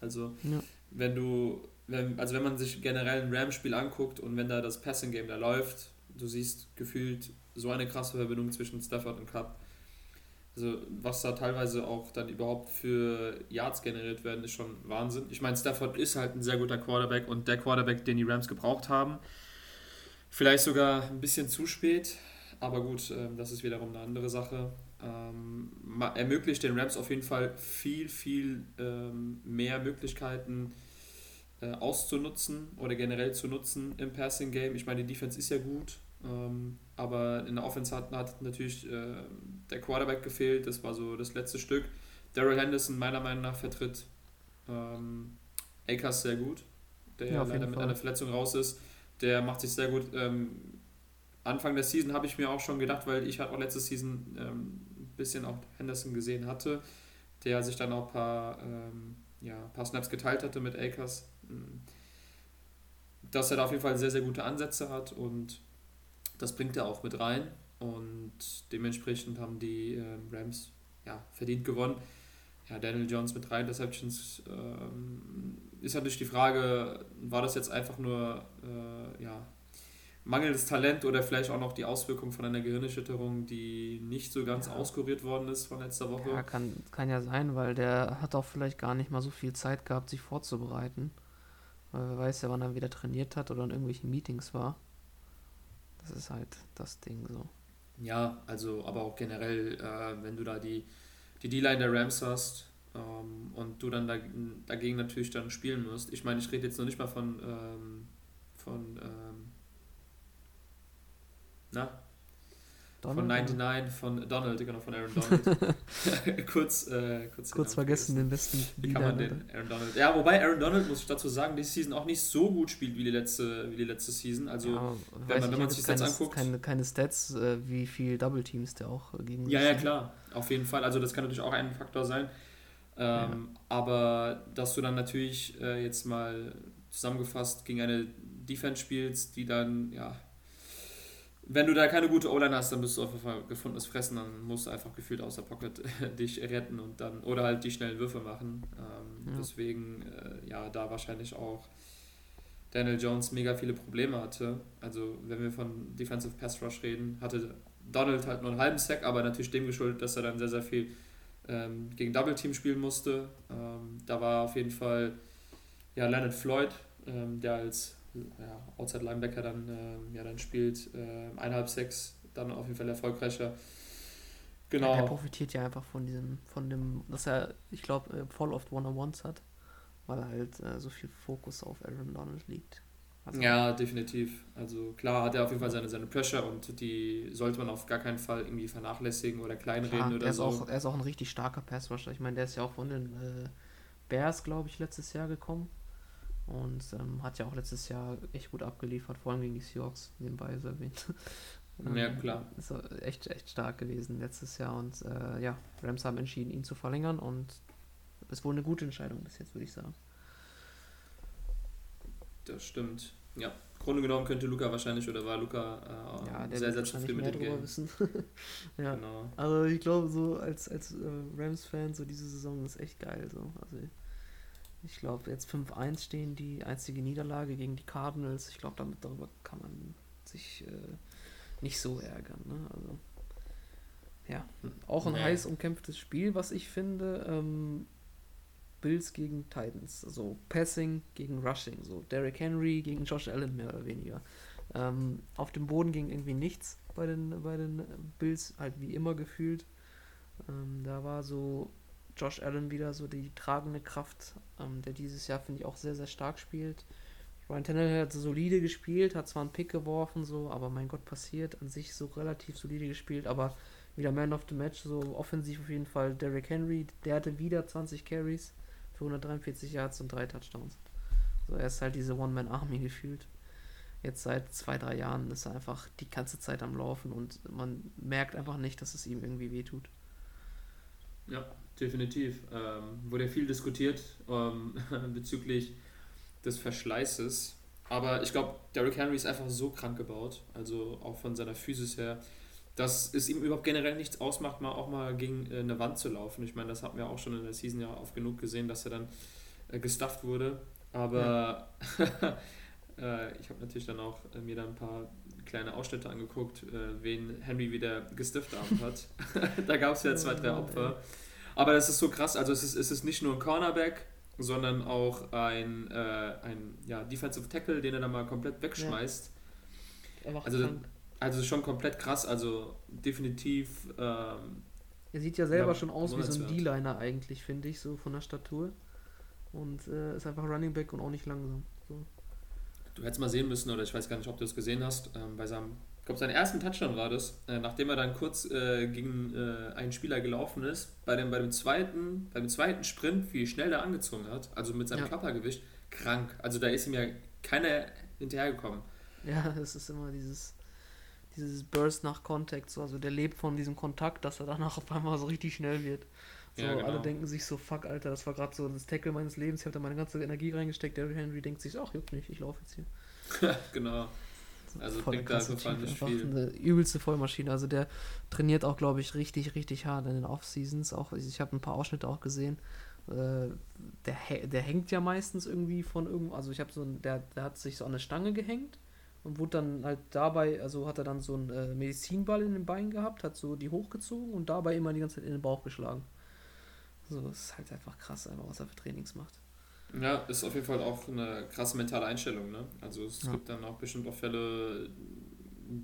Also, ja. wenn du, wenn, also wenn man sich generell ein Ram-Spiel anguckt und wenn da das Passing-Game da läuft, du siehst gefühlt so eine krasse Verbindung zwischen Stafford und Cup. Also, was da teilweise auch dann überhaupt für Yards generiert werden, ist schon Wahnsinn. Ich meine, Stafford ist halt ein sehr guter Quarterback und der Quarterback, den die Rams gebraucht haben. Vielleicht sogar ein bisschen zu spät, aber gut, ähm, das ist wiederum eine andere Sache. Ähm, ermöglicht den Rams auf jeden Fall viel, viel ähm, mehr Möglichkeiten äh, auszunutzen oder generell zu nutzen im Passing Game. Ich meine, die Defense ist ja gut, ähm, aber in der Offense hat, hat natürlich äh, der Quarterback gefehlt. Das war so das letzte Stück. Daryl Henderson meiner Meinung nach vertritt ähm, Akers sehr gut, der ja, leider mit einer Verletzung raus ist. Der macht sich sehr gut. Ähm, Anfang der Season habe ich mir auch schon gedacht, weil ich halt auch letzte Season ähm, ein bisschen auch Henderson gesehen hatte, der sich dann auch ein paar, ähm, ja, paar Snaps geteilt hatte mit Akers, hm. dass er da auf jeden Fall sehr, sehr gute Ansätze hat und das bringt er auch mit rein und dementsprechend haben die ähm, Rams ja, verdient gewonnen. Ja, Daniel Jones mit drei Interceptions ähm, ist natürlich die Frage, war das jetzt einfach nur äh, ja, mangelndes Talent oder vielleicht auch noch die Auswirkung von einer Gehirnerschütterung, die nicht so ganz ja. auskuriert worden ist von letzter Woche. Ja, kann, kann ja sein, weil der hat auch vielleicht gar nicht mal so viel Zeit gehabt, sich vorzubereiten. Weil wer weiß ja, wann er wieder trainiert hat oder in irgendwelchen Meetings war. Das ist halt das Ding so. Ja, also, aber auch generell, äh, wenn du da die die D-Line der Rams hast ähm, und du dann dagegen natürlich dann spielen musst. Ich meine, ich rede jetzt noch nicht mal von, ähm, von ähm, na? Donald, von 99, von Donald, genau, von Aaron Donald. kurz, äh, kurz, kurz vergessen, den besten Wie kann man den Aaron Donald? Ja, wobei Aaron Donald, muss ich dazu sagen, diese Season auch nicht so gut spielt wie die letzte, wie die letzte Season. Also, ja, wenn man, wenn man sich das anguckt. Keine, keine Stats, äh, wie viel Double Teams der auch äh, gegen. Ja, ja, klar, auf jeden Fall. Also, das kann natürlich auch ein Faktor sein. Ähm, ja. Aber dass du dann natürlich äh, jetzt mal zusammengefasst gegen eine Defense spielst, die dann, ja, wenn du da keine gute O-Line hast, dann bist du auf jeden Fall gefundenes Fressen, dann musst du einfach gefühlt aus der Pocket dich retten und dann oder halt die schnellen Würfe machen. Ähm, ja. Deswegen, äh, ja, da wahrscheinlich auch Daniel Jones mega viele Probleme hatte. Also, wenn wir von Defensive Pass Rush reden, hatte Donald halt nur einen halben Sack, aber natürlich dem geschuldet, dass er dann sehr, sehr viel ähm, gegen Double Team spielen musste. Ähm, da war auf jeden Fall ja, Leonard Floyd, ähm, der als ja, Outside Linebacker dann, äh, ja, dann spielt, äh, eineinhalb, sechs, dann auf jeden Fall erfolgreicher. Genau. Ja, er profitiert ja einfach von diesem, von dem, dass er, ich glaube, äh, voll oft One-on-Ones hat, weil halt äh, so viel Fokus auf Aaron Donald liegt. Also ja, definitiv. Also klar hat er auf jeden Fall seine, seine Pressure und die sollte man auf gar keinen Fall irgendwie vernachlässigen oder kleinreden klar, oder er ist so. Auch, er ist auch ein richtig starker Passrusher. Ich meine, der ist ja auch von den äh, Bears, glaube ich, letztes Jahr gekommen. Und ähm, hat ja auch letztes Jahr echt gut abgeliefert, vor allem gegen die Seahawks, nebenbei so erwähnt. ja, ähm, klar. Ist echt, echt stark gewesen letztes Jahr. Und äh, ja, Rams haben entschieden, ihn zu verlängern und ist wohl eine gute Entscheidung bis jetzt, würde ich sagen. Das stimmt. Ja, Grunde genommen könnte Luca wahrscheinlich oder war Luca äh, ja, sehr, sehr zufrieden mit dem Game. Wissen. ja, genau. Also ich glaube, so als, als äh, Rams-Fan, so diese Saison ist echt geil. So. Also ich glaube, jetzt 5-1 stehen die einzige Niederlage gegen die Cardinals. Ich glaube, damit darüber kann man sich äh, nicht so ärgern. Ne? Also, ja, auch ein nee. heiß umkämpftes Spiel, was ich finde. Ähm, Bills gegen Titans, also Passing gegen Rushing, so Derrick Henry gegen Josh Allen mehr oder weniger. Ähm, auf dem Boden ging irgendwie nichts bei den, bei den Bills, halt wie immer gefühlt. Ähm, da war so Josh Allen wieder so die tragende Kraft, ähm, der dieses Jahr, finde ich, auch sehr, sehr stark spielt. Ryan Tannehill hat so solide gespielt, hat zwar einen Pick geworfen, so, aber mein Gott, passiert an sich so relativ solide gespielt, aber wieder Man of the Match, so offensiv auf jeden Fall Derrick Henry, der hatte wieder 20 Carries für 143 Yards und drei Touchdowns. So, er ist halt diese One-Man-Army gefühlt. Jetzt seit zwei, drei Jahren ist er einfach die ganze Zeit am Laufen und man merkt einfach nicht, dass es ihm irgendwie wehtut. Ja, definitiv. Ähm, wurde ja viel diskutiert ähm, bezüglich des Verschleißes. Aber ich glaube, Derrick Henry ist einfach so krank gebaut, also auch von seiner Physis her, dass es ihm überhaupt generell nichts ausmacht, mal auch mal gegen äh, eine Wand zu laufen. Ich meine, das hatten wir auch schon in der Season ja oft genug gesehen, dass er dann äh, gestufft wurde. Aber ja. äh, ich habe natürlich dann auch äh, mir da ein paar kleine Ausschnitte angeguckt, äh, wen Henry wieder gestufft hat. da gab es ja zwei, drei Opfer. Aber das ist so krass, also es ist, es ist nicht nur ein Cornerback, sondern auch ein, äh, ein ja, Defensive Tackle, den er dann mal komplett wegschmeißt. Ja. Also, also schon komplett krass, also definitiv. Ähm, er sieht ja selber ja, schon aus wie so ein D-Liner eigentlich, finde ich, so von der Statur. Und äh, ist einfach Running Back und auch nicht langsam. So. Du hättest mal sehen müssen, oder ich weiß gar nicht, ob du es gesehen hast, ähm, bei seinem glaube, seinen ersten Touchdown war das, äh, nachdem er dann kurz äh, gegen äh, einen Spieler gelaufen ist, bei dem, bei dem zweiten, beim zweiten Sprint, wie schnell er angezogen hat, also mit seinem ja. Körpergewicht, krank. Also da ist ihm ja keiner hinterhergekommen. Ja, es ist immer dieses, dieses Burst nach Kontakt, so. also der lebt von diesem Kontakt, dass er danach auf einmal so richtig schnell wird. So, ja, genau. alle denken sich so, fuck, Alter, das war gerade so das Tackle meines Lebens, ich habe da meine ganze Energie reingesteckt, der Henry denkt sich, ach, juckt nicht, ich laufe jetzt hier. genau. Also da so nicht viel. Eine übelste Vollmaschine. Also der trainiert auch, glaube ich, richtig, richtig hart in den Off-Seasons. Auch, ich habe ein paar Ausschnitte auch gesehen. Äh, der, der hängt ja meistens irgendwie von irgendwo, also ich habe so ein, der, der hat sich so an eine Stange gehängt und wurde dann halt dabei, also hat er dann so einen äh, Medizinball in den Beinen gehabt, hat so die hochgezogen und dabei immer die ganze Zeit in den Bauch geschlagen. So, das ist halt einfach krass, einfach, was er für Trainings macht. Ja, ist auf jeden Fall auch eine krasse mentale Einstellung. Ne? Also es ja. gibt dann auch bestimmt auch Fälle,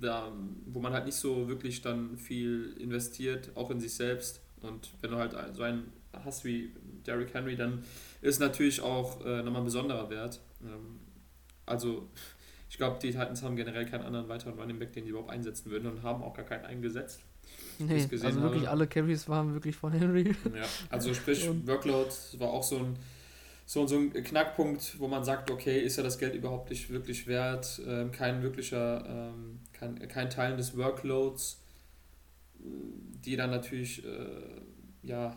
da, wo man halt nicht so wirklich dann viel investiert, auch in sich selbst. Und wenn du halt so einen hast wie Derrick Henry, dann ist natürlich auch äh, nochmal ein besonderer Wert. Ähm, also ich glaube, die Titans haben generell keinen anderen weiteren Running Back, den die überhaupt einsetzen würden und haben auch gar keinen eingesetzt. Nee, also wirklich habe. alle Carries waren wirklich von Henry. Ja, also sprich, Workload war auch so ein so, so ein Knackpunkt, wo man sagt, okay, ist ja das Geld überhaupt nicht wirklich wert, ähm, kein wirklicher, ähm, kein, kein Teil des Workloads, die dann natürlich, äh, ja,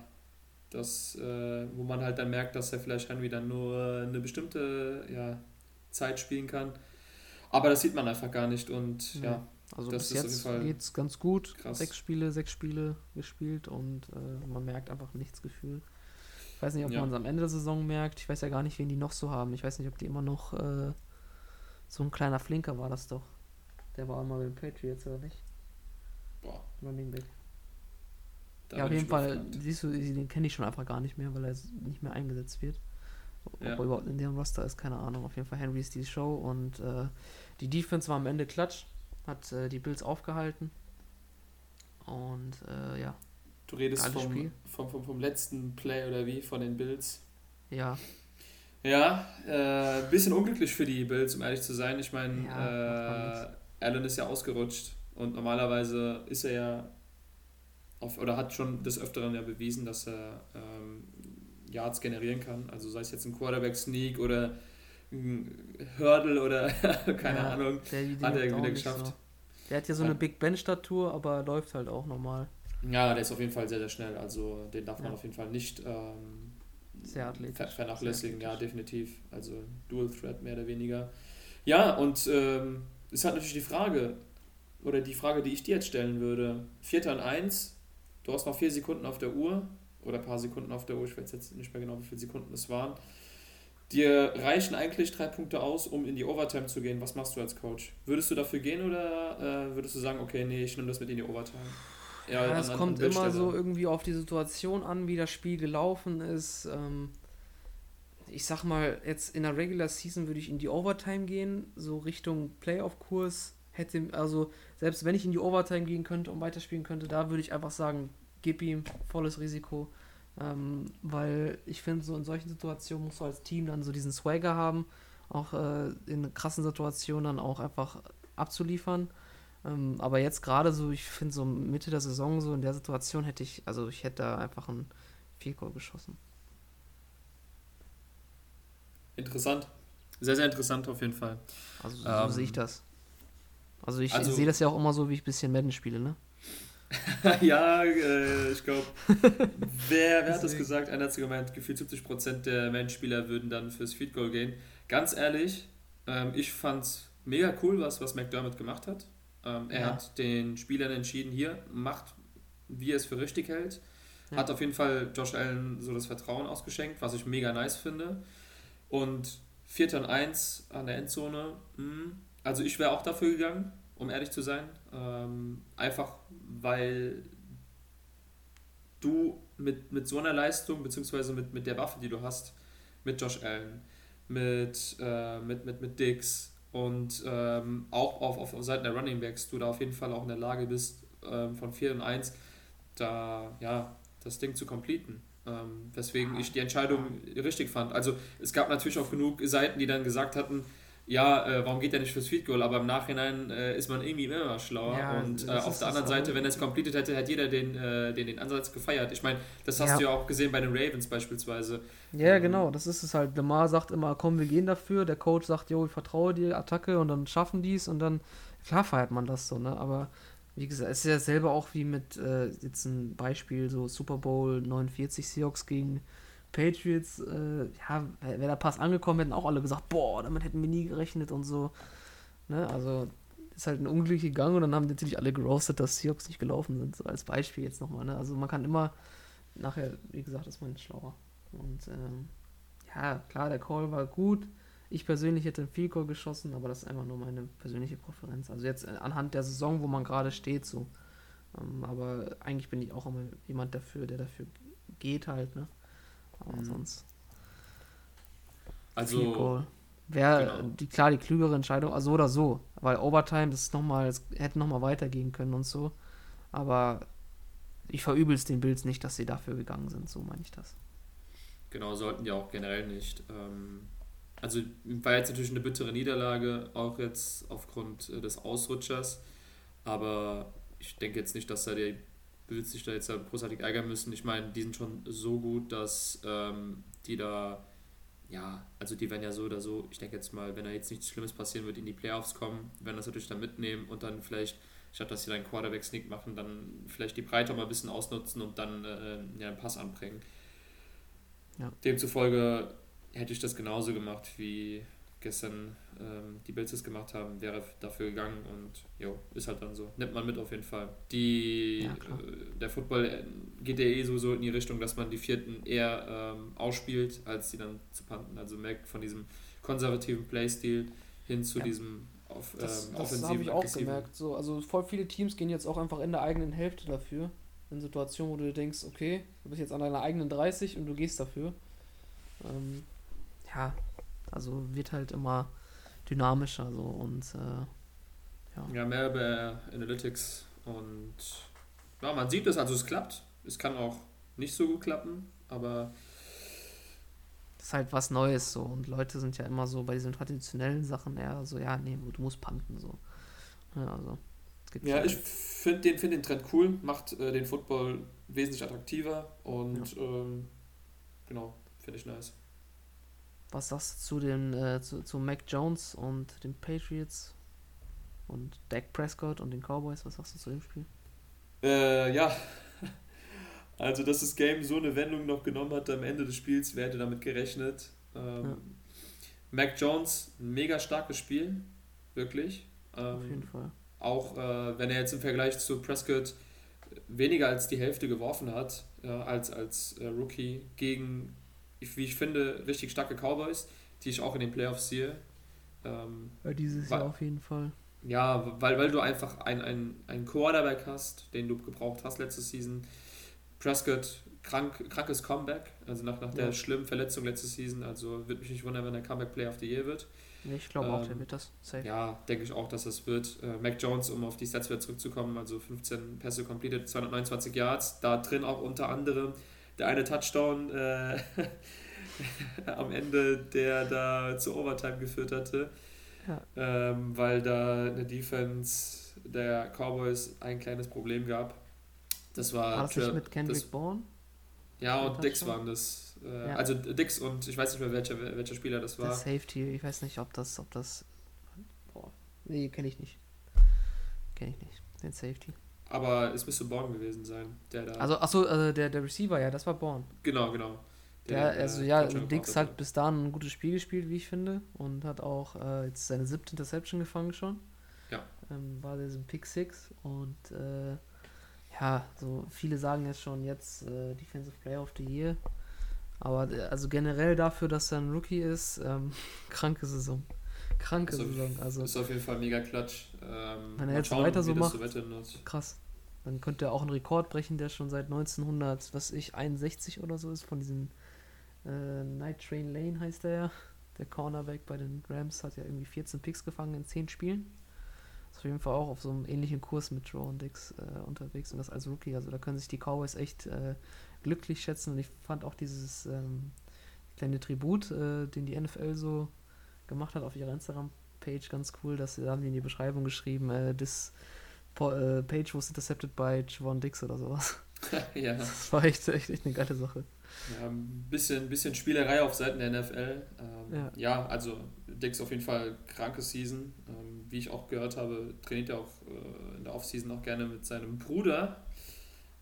das, äh, wo man halt dann merkt, dass er vielleicht Henry dann nur eine bestimmte ja, Zeit spielen kann. Aber das sieht man einfach gar nicht und ja. ja also das bis jetzt geht es ganz gut. Krass. Sechs Spiele, sechs Spiele gespielt und äh, man merkt einfach nichts gefühlt. Ich weiß nicht, ob ja. man es am Ende der Saison merkt. Ich weiß ja gar nicht, wen die noch so haben. Ich weiß nicht, ob die immer noch äh, so ein kleiner Flinker war das doch. Der war immer bei den Patriots, oder nicht? Boah. Running Back. Da ja, auf jeden Fall, siehst du, den kenne ich schon einfach gar nicht mehr, weil er nicht mehr eingesetzt wird. Ob ja. er überhaupt in dem Roster ist, keine Ahnung. Auf jeden Fall Henry ist die Show und äh, die Defense war am Ende klatsch, hat äh, die Bills aufgehalten. Und äh, ja, Du redest vom, vom, vom, vom, letzten Play oder wie von den Bills. Ja. Ja, äh, bisschen unglücklich für die Bills, um ehrlich zu sein. Ich meine, ja, äh, Allen ist ja ausgerutscht und normalerweise ist er ja auf, oder hat schon des Öfteren ja bewiesen, dass er ähm, Yards generieren kann. Also sei es jetzt ein Quarterback-Sneak oder ein Hurdle oder keine ja, Ahnung, hat er wieder geschafft. So. Der hat ja so eine Big Ben-Statur, aber läuft halt auch normal. Ja, der ist auf jeden Fall sehr, sehr schnell. Also den darf man auf jeden Fall nicht ähm, vernachlässigen. Ja, definitiv. Also Dual Threat mehr oder weniger. Ja, und ähm, ist halt natürlich die Frage, oder die Frage, die ich dir jetzt stellen würde. Vierter und eins, du hast noch vier Sekunden auf der Uhr, oder ein paar Sekunden auf der Uhr, ich weiß jetzt nicht mehr genau, wie viele Sekunden es waren. Dir reichen eigentlich drei Punkte aus, um in die Overtime zu gehen. Was machst du als Coach? Würdest du dafür gehen oder äh, würdest du sagen, okay, nee, ich nehme das mit in die Overtime? Ja, ja es kommt immer so irgendwie auf die Situation an, wie das Spiel gelaufen ist. Ähm, ich sag mal, jetzt in der Regular Season würde ich in die Overtime gehen, so Richtung Playoff-Kurs. Hätte, also selbst wenn ich in die Overtime gehen könnte und weiterspielen könnte, da würde ich einfach sagen, gib ihm volles Risiko. Ähm, weil ich finde, so in solchen Situationen musst du als Team dann so diesen Swagger haben, auch äh, in krassen Situationen dann auch einfach abzuliefern. Ähm, aber jetzt gerade so, ich finde so Mitte der Saison so in der Situation hätte ich, also ich hätte da einfach ein Field Goal geschossen. Interessant. Sehr, sehr interessant auf jeden Fall. Also so ähm, sehe ich das. Also ich also, sehe das ja auch immer so, wie ich ein bisschen Madden spiele, ne? ja, äh, ich glaube, wer, wer hat das gesagt? Einer hat gemeint, gefühlt 70% der Madden-Spieler würden dann fürs Feed Goal gehen. Ganz ehrlich, ähm, ich fand's mega cool, was, was McDermott gemacht hat. Ähm, er ja. hat den Spielern entschieden, hier, macht, wie er es für richtig hält. Ja. Hat auf jeden Fall Josh Allen so das Vertrauen ausgeschenkt, was ich mega nice finde. Und 4. und 1 an der Endzone, mh, hm, also ich wäre auch dafür gegangen, um ehrlich zu sein. Ähm, einfach weil du mit, mit so einer Leistung, beziehungsweise mit, mit der Waffe, die du hast, mit Josh Allen, mit, äh, mit, mit, mit Dix und ähm, auch auf, auf Seiten der Running Backs, du da auf jeden Fall auch in der Lage bist, ähm, von 4 und 1 da ja, das Ding zu completen. Ähm, weswegen ich die Entscheidung richtig fand. Also es gab natürlich auch genug Seiten, die dann gesagt hatten, ja, äh, warum geht er nicht fürs Field Goal? Aber im Nachhinein äh, ist man irgendwie immer schlauer. Ja, und äh, auf der anderen Seite, wenn er es completed hätte, hätte jeder den, äh, den, den Ansatz gefeiert. Ich meine, das hast ja. du ja auch gesehen bei den Ravens beispielsweise. Ja, ähm, genau, das ist es halt. Lamar sagt immer, komm, wir gehen dafür. Der Coach sagt, jo, ich vertraue dir, Attacke und dann schaffen die es und dann, klar feiert man das so, ne? Aber wie gesagt, es ist ja selber auch wie mit, äh, jetzt ein Beispiel, so Super Bowl 49 Seahawks gegen Patriots, äh, ja, wäre der Pass angekommen, hätten auch alle gesagt, boah, damit hätten wir nie gerechnet und so. Ne? Also ist halt ein Unglück gegangen und dann haben natürlich alle gerostet, dass Seahawks nicht gelaufen sind, so als Beispiel jetzt nochmal. Ne? Also man kann immer, nachher, wie gesagt, ist man schlauer. Und ähm, ja, klar, der Call war gut. Ich persönlich hätte einen Field Goal geschossen, aber das ist einfach nur meine persönliche Präferenz. Also jetzt anhand der Saison, wo man gerade steht, so. Ähm, aber eigentlich bin ich auch immer jemand dafür, der dafür geht halt, ne? Aber mhm. sonst. Also. Wäre genau. die, klar die klügere Entscheidung, also so oder so. Weil Overtime, das ist noch mal, das hätte nochmal weitergehen können und so. Aber ich verübel es den Bills nicht, dass sie dafür gegangen sind, so meine ich das. Genau, sollten die auch generell nicht. Ähm, also war jetzt natürlich eine bittere Niederlage, auch jetzt aufgrund äh, des Ausrutschers. Aber ich denke jetzt nicht, dass da die Bills sich da jetzt großartig ärgern müssen. Ich meine, die sind schon so gut, dass ähm, die da, ja, also die werden ja so oder so, ich denke jetzt mal, wenn da jetzt nichts Schlimmes passieren wird, in die Playoffs kommen, werden das natürlich dann mitnehmen und dann vielleicht, statt dass sie dann Quarterback-Sneak machen, dann vielleicht die Breite mal ein bisschen ausnutzen und dann äh, ja, einen Pass anbringen. Ja. Demzufolge hätte ich das genauso gemacht wie gestern ähm, die Bills es gemacht haben, wäre dafür gegangen und jo, ist halt dann so. Nimmt man mit auf jeden Fall. Die, ja, äh, der Football äh, geht ja eh sowieso in die Richtung, dass man die vierten eher ähm, ausspielt, als die dann zu panten. Also merkt von diesem konservativen Playstil hin zu ja. diesem auf, das, ähm, das habe ich auch gemerkt. So, also voll viele Teams gehen jetzt auch einfach in der eigenen Hälfte dafür. In Situationen, wo du denkst, okay, du bist jetzt an deiner eigenen 30 und du gehst dafür. Ähm, ja, also wird halt immer dynamischer so und äh, ja. Ja, mehr bei Analytics und ja, man sieht es, also es klappt. Es kann auch nicht so gut klappen, aber das ist halt was Neues so und Leute sind ja immer so bei diesen traditionellen Sachen eher so, ja, nee, du musst panten so. Ja, also. Ja, ich finde den, find den Trend cool, macht äh, den Football wesentlich attraktiver und ja. ähm, genau, finde ich nice. Was sagst du zu den äh, zu, zu Mac Jones und den Patriots und Dak Prescott und den Cowboys? Was sagst du zu dem Spiel? Äh, ja. Also, dass das Game so eine Wendung noch genommen hat am Ende des Spiels, wer hätte damit gerechnet? Ähm, ja. Mac Jones, ein mega starkes Spiel, wirklich. Ähm, Auf jeden Fall. Auch äh, wenn er jetzt im Vergleich zu Prescott weniger als die Hälfte geworfen hat, äh, als, als äh, Rookie gegen wie ich finde, richtig starke Cowboys, die ich auch in den Playoffs sehe. Ähm, ja, dieses weil, Jahr auf jeden Fall. Ja, weil, weil du einfach einen ein Quarterback hast, den du gebraucht hast letzte Season. Prescott, krank, krankes Comeback, also nach, nach der ja. schlimmen Verletzung letzte Season. Also würde mich nicht wundern, wenn er Comeback Player of the Year wird. Ich glaube ähm, auch, der wird das. Safe. Ja, denke ich auch, dass das wird. Äh, Mac Jones, um auf die Stats wieder zurückzukommen, also 15 Pässe completed, 229 Yards. Da drin auch unter anderem der eine Touchdown äh, am Ende, der da zu Overtime geführt hatte. Ja. Ähm, weil da eine Defense der Cowboys ein kleines Problem gab. Das war, war das nicht mit Kendrick Bourne? Ja, und Dix waren das. Äh, ja. Also Dix und ich weiß nicht mehr, welcher, welcher Spieler das war. Der Safety, ich weiß nicht, ob das, ob das. Boah. Nee, kenne ich nicht. Kenne ich nicht. Den Safety. Aber es müsste Born gewesen sein, der da. Also, achso, also der, der Receiver, ja, das war Born. Genau, genau. Der, der also ja, Dix hat bis dahin ein gutes Spiel gespielt, wie ich finde. Und hat auch äh, jetzt seine siebte Interception gefangen schon. Ja. Ähm, war der so ein Pick Six und äh, ja, so viele sagen jetzt schon jetzt äh, Defensive Player of the Year. Aber äh, also generell dafür, dass er ein Rookie ist, ähm, kranke Saison. Kranke ist Saison. Also, ist auf jeden Fall mega klatsch. Ähm, wenn er jetzt schauen, weiter so macht, krass. Dann könnte er auch einen Rekord brechen, der schon seit 1900, was ich, 61 oder so ist, von diesem äh, Night Train Lane heißt er ja. Der Cornerback bei den Rams hat ja irgendwie 14 Picks gefangen in 10 Spielen auf jeden Fall auch auf so einem ähnlichen Kurs mit Joe und Dix äh, unterwegs und das als Rookie. Also da können sich die Cowboys echt äh, glücklich schätzen. Und ich fand auch dieses ähm, kleine Tribut, äh, den die NFL so gemacht hat auf ihrer Instagram-Page, ganz cool. Dass sie, da haben die in die Beschreibung geschrieben, äh, this äh, page was intercepted by Javon Dix oder sowas. ja. Das war echt, echt, echt eine geile Sache. Ja, ein bisschen, bisschen Spielerei auf Seiten der NFL. Ähm, ja. ja. also Dix auf jeden Fall kranke Season. Ähm, wie ich auch gehört habe, trainiert er auch äh, in der Offseason auch gerne mit seinem Bruder,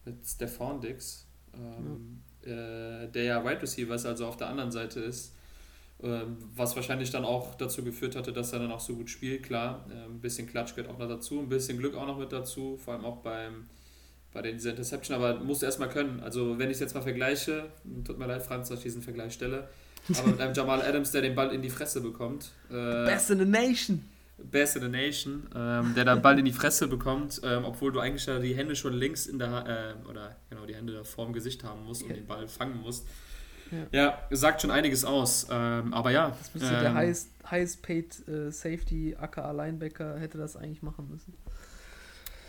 mit Stefan Dix, ähm, ja. äh, der ja Wide Receiver ist, also auf der anderen Seite ist. Ähm, was wahrscheinlich dann auch dazu geführt hatte, dass er dann auch so gut spielt. Klar, ein bisschen Klatsch gehört auch noch dazu, ein bisschen Glück auch noch mit dazu, vor allem auch beim bei dieser Interception, aber musst du erstmal können. Also wenn ich es jetzt mal vergleiche, tut mir leid, Franz, dass ich diesen Vergleich stelle, aber mit einem Jamal Adams, der den Ball in die Fresse bekommt. Äh, Best in the Nation. Best in the Nation, ähm, der den Ball in die Fresse bekommt, ähm, obwohl du eigentlich die Hände schon links in der äh, oder genau die Hände vor dem Gesicht haben musst und yeah. den Ball fangen musst. Ja. ja, sagt schon einiges aus. Ähm, aber ja. Das müsste der ähm, highest, highest paid äh, Safety aka Linebacker hätte das eigentlich machen müssen.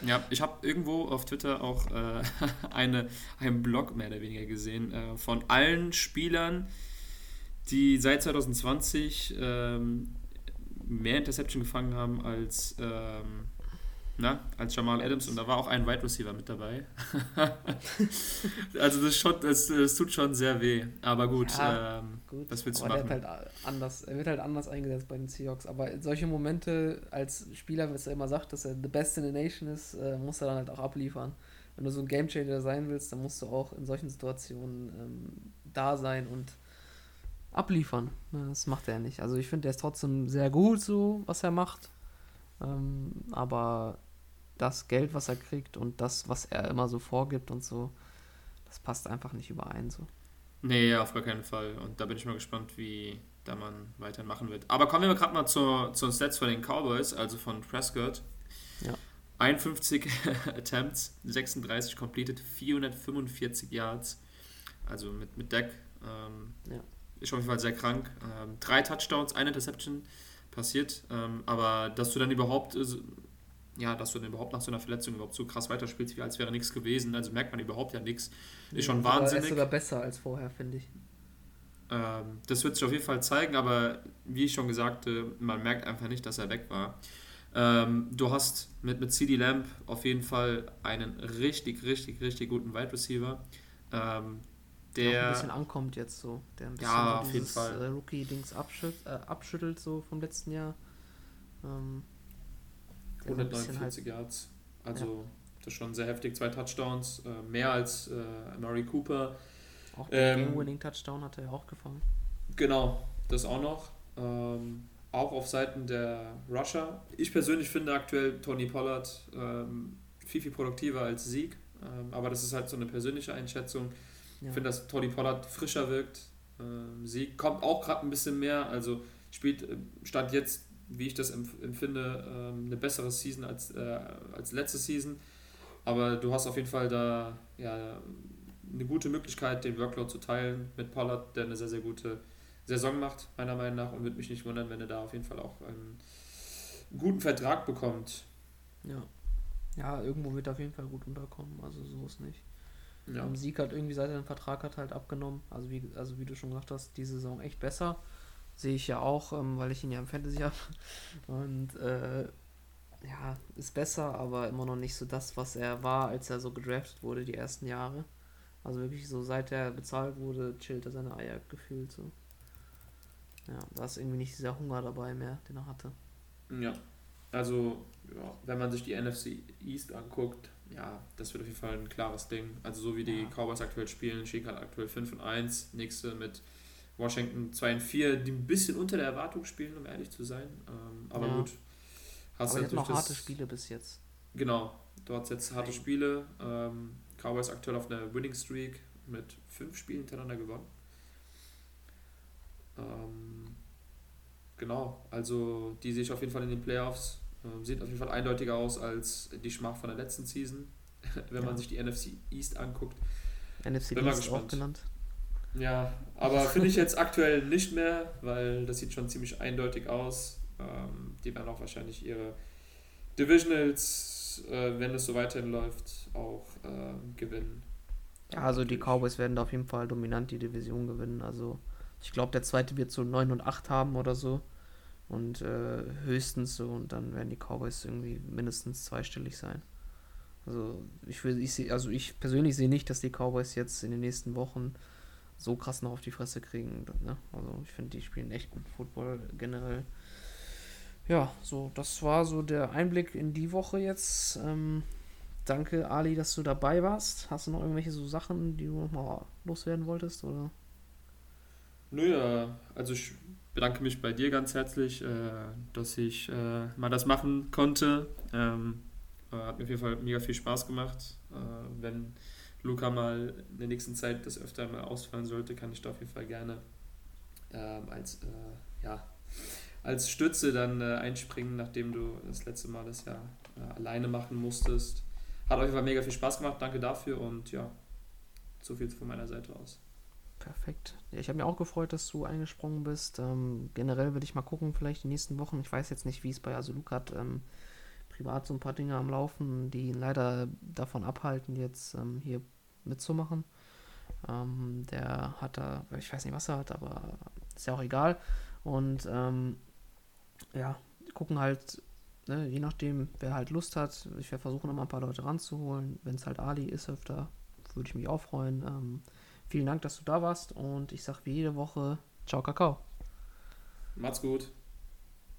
Ja, ich habe irgendwo auf Twitter auch äh, eine, einen Blog mehr oder weniger gesehen äh, von allen Spielern, die seit 2020 ähm, mehr Interception gefangen haben als, ähm, na, als Jamal Adams und da war auch ein Wide Receiver mit dabei. also das, schon, das, das, tut schon sehr weh. Aber gut, ja, ähm, gut. was willst du aber machen? Halt anders, er wird halt anders eingesetzt bei den Seahawks. Aber solche Momente als Spieler, was er immer sagt, dass er the best in the nation ist, äh, muss er dann halt auch abliefern. Wenn du so ein Gamechanger sein willst, dann musst du auch in solchen Situationen ähm, da sein und abliefern. Ne, das macht er nicht. Also ich finde, er ist trotzdem sehr gut, so was er macht. Ähm, aber das Geld, was er kriegt und das, was er immer so vorgibt und so, das passt einfach nicht überein. So. Nee, auf gar keinen Fall. Und da bin ich mal gespannt, wie da man weiter machen wird. Aber kommen wir gerade mal zu, zu den Stats von den Cowboys, also von Prescott. Ja. 51 Attempts, 36 completed, 445 Yards. Also mit, mit Deck. Ähm, ja ist auf jeden Fall sehr krank. Ähm, drei Touchdowns, eine Interception passiert, ähm, aber dass du dann überhaupt, äh, ja, dass du dann überhaupt nach so einer Verletzung überhaupt so krass weiterspielst, wie als wäre nichts gewesen, also merkt man überhaupt ja nichts. Ist schon ja, wahnsinnig. Ist sogar besser als vorher, finde ich. Ähm, das wird sich auf jeden Fall zeigen, aber wie ich schon gesagt habe, man merkt einfach nicht, dass er weg war. Ähm, du hast mit, mit CD Lamp auf jeden Fall einen richtig, richtig, richtig guten Wide Receiver. Ähm, der ein bisschen ankommt jetzt so. Der ein bisschen ja, so auf jeden Fall. Äh, Rookie-Dings abschüttelt, äh, abschüttelt so vom letzten Jahr. Ähm, 149 halt, Yards. Also ja. das ist schon sehr heftig. Zwei Touchdowns, äh, mehr als äh, Murray Cooper. Auch den ähm, Game-Winning-Touchdown hat er ja auch gefangen. Genau, das auch noch. Ähm, auch auf Seiten der Rusher. Ich persönlich finde aktuell Tony Pollard ähm, viel, viel produktiver als Sieg. Ähm, aber das ist halt so eine persönliche Einschätzung. Ich finde, dass Tony Pollard frischer wirkt. Ähm, sie kommt auch gerade ein bisschen mehr, also spielt äh, Stand jetzt, wie ich das empfinde, ähm, eine bessere Season als, äh, als letzte Season. Aber du hast auf jeden Fall da ja, eine gute Möglichkeit, den Workload zu teilen mit Pollard, der eine sehr, sehr gute Saison macht, meiner Meinung nach. Und würde mich nicht wundern, wenn er da auf jeden Fall auch einen guten Vertrag bekommt. Ja. Ja, irgendwo wird er auf jeden Fall gut unterkommen. Also so ist nicht. Ja. Ähm, Sieg hat irgendwie, seit er den Vertrag hat, halt abgenommen. Also wie, also wie du schon gesagt hast, die Saison echt besser. Sehe ich ja auch, ähm, weil ich ihn ja im Fantasy habe. Und äh, ja, ist besser, aber immer noch nicht so das, was er war, als er so gedraftet wurde, die ersten Jahre. Also wirklich so, seit er bezahlt wurde, chillt er seine Eier gefühlt so. Ja, da ist irgendwie nicht dieser Hunger dabei mehr, den er hatte. Ja, also ja, wenn man sich die NFC East anguckt, ja, das wird auf jeden Fall ein klares Ding. Also so wie die ja. Cowboys aktuell spielen, schicken halt aktuell 5 und 1, nächste mit Washington 2 und 4, die ein bisschen unter der Erwartung spielen, um ehrlich zu sein. Ähm, aber ja. gut. Hast aber noch harte Spiele bis jetzt. Genau, dort jetzt harte Spiele. Ähm, Cowboys aktuell auf einer Winning Streak mit fünf Spielen hintereinander gewonnen. Ähm, genau, also die sehe ich auf jeden Fall in den Playoffs. Ähm, sieht auf jeden Fall eindeutiger aus als die Schmach von der letzten Season, wenn ja. man sich die NFC East anguckt. NFC Bin East auch genannt. Ja, aber finde ich jetzt aktuell nicht mehr, weil das sieht schon ziemlich eindeutig aus. Ähm, die werden auch wahrscheinlich ihre Divisionals, äh, wenn es so weiterhin läuft, auch äh, gewinnen. Ja, also die Cowboys werden da auf jeden Fall dominant die Division gewinnen. Also ich glaube, der zweite wird so 9 und 8 haben oder so. Und äh, höchstens so, und dann werden die Cowboys irgendwie mindestens zweistellig sein. Also ich will, ich sehe, also ich persönlich sehe nicht, dass die Cowboys jetzt in den nächsten Wochen so krass noch auf die Fresse kriegen. Ne? Also ich finde, die spielen echt gut Football generell. Ja, so, das war so der Einblick in die Woche jetzt. Ähm, danke, Ali, dass du dabei warst. Hast du noch irgendwelche so Sachen, die du nochmal loswerden wolltest? Oder? Nö, äh, also ich bedanke mich bei dir ganz herzlich, äh, dass ich äh, mal das machen konnte. Ähm, hat mir auf jeden Fall mega viel Spaß gemacht. wenn Luca mal in der nächsten Zeit das öfter mal ausfallen sollte, kann ich da auf jeden Fall gerne ähm, als, ja, als Stütze dann einspringen, nachdem du das letzte Mal das ja alleine machen musstest. Hat auf jeden Fall mega viel Spaß gemacht. Danke dafür und ja, so viel von meiner Seite aus. Perfekt. Ja, ich habe mir auch gefreut, dass du eingesprungen bist. Ähm, generell würde ich mal gucken, vielleicht die nächsten Wochen. Ich weiß jetzt nicht, wie es bei Azuluk hat. Ähm, privat so ein paar Dinge am Laufen, die ihn leider davon abhalten, jetzt ähm, hier mitzumachen. Ähm, der hat da, ich weiß nicht, was er hat, aber ist ja auch egal. Und ähm, ja, gucken halt, ne, je nachdem, wer halt Lust hat. Ich werde versuchen, noch mal ein paar Leute ranzuholen. Wenn es halt Ali ist öfter, würde ich mich auch freuen. Ähm, Vielen Dank, dass du da warst und ich sage wie jede Woche, ciao Kakao. Macht's gut.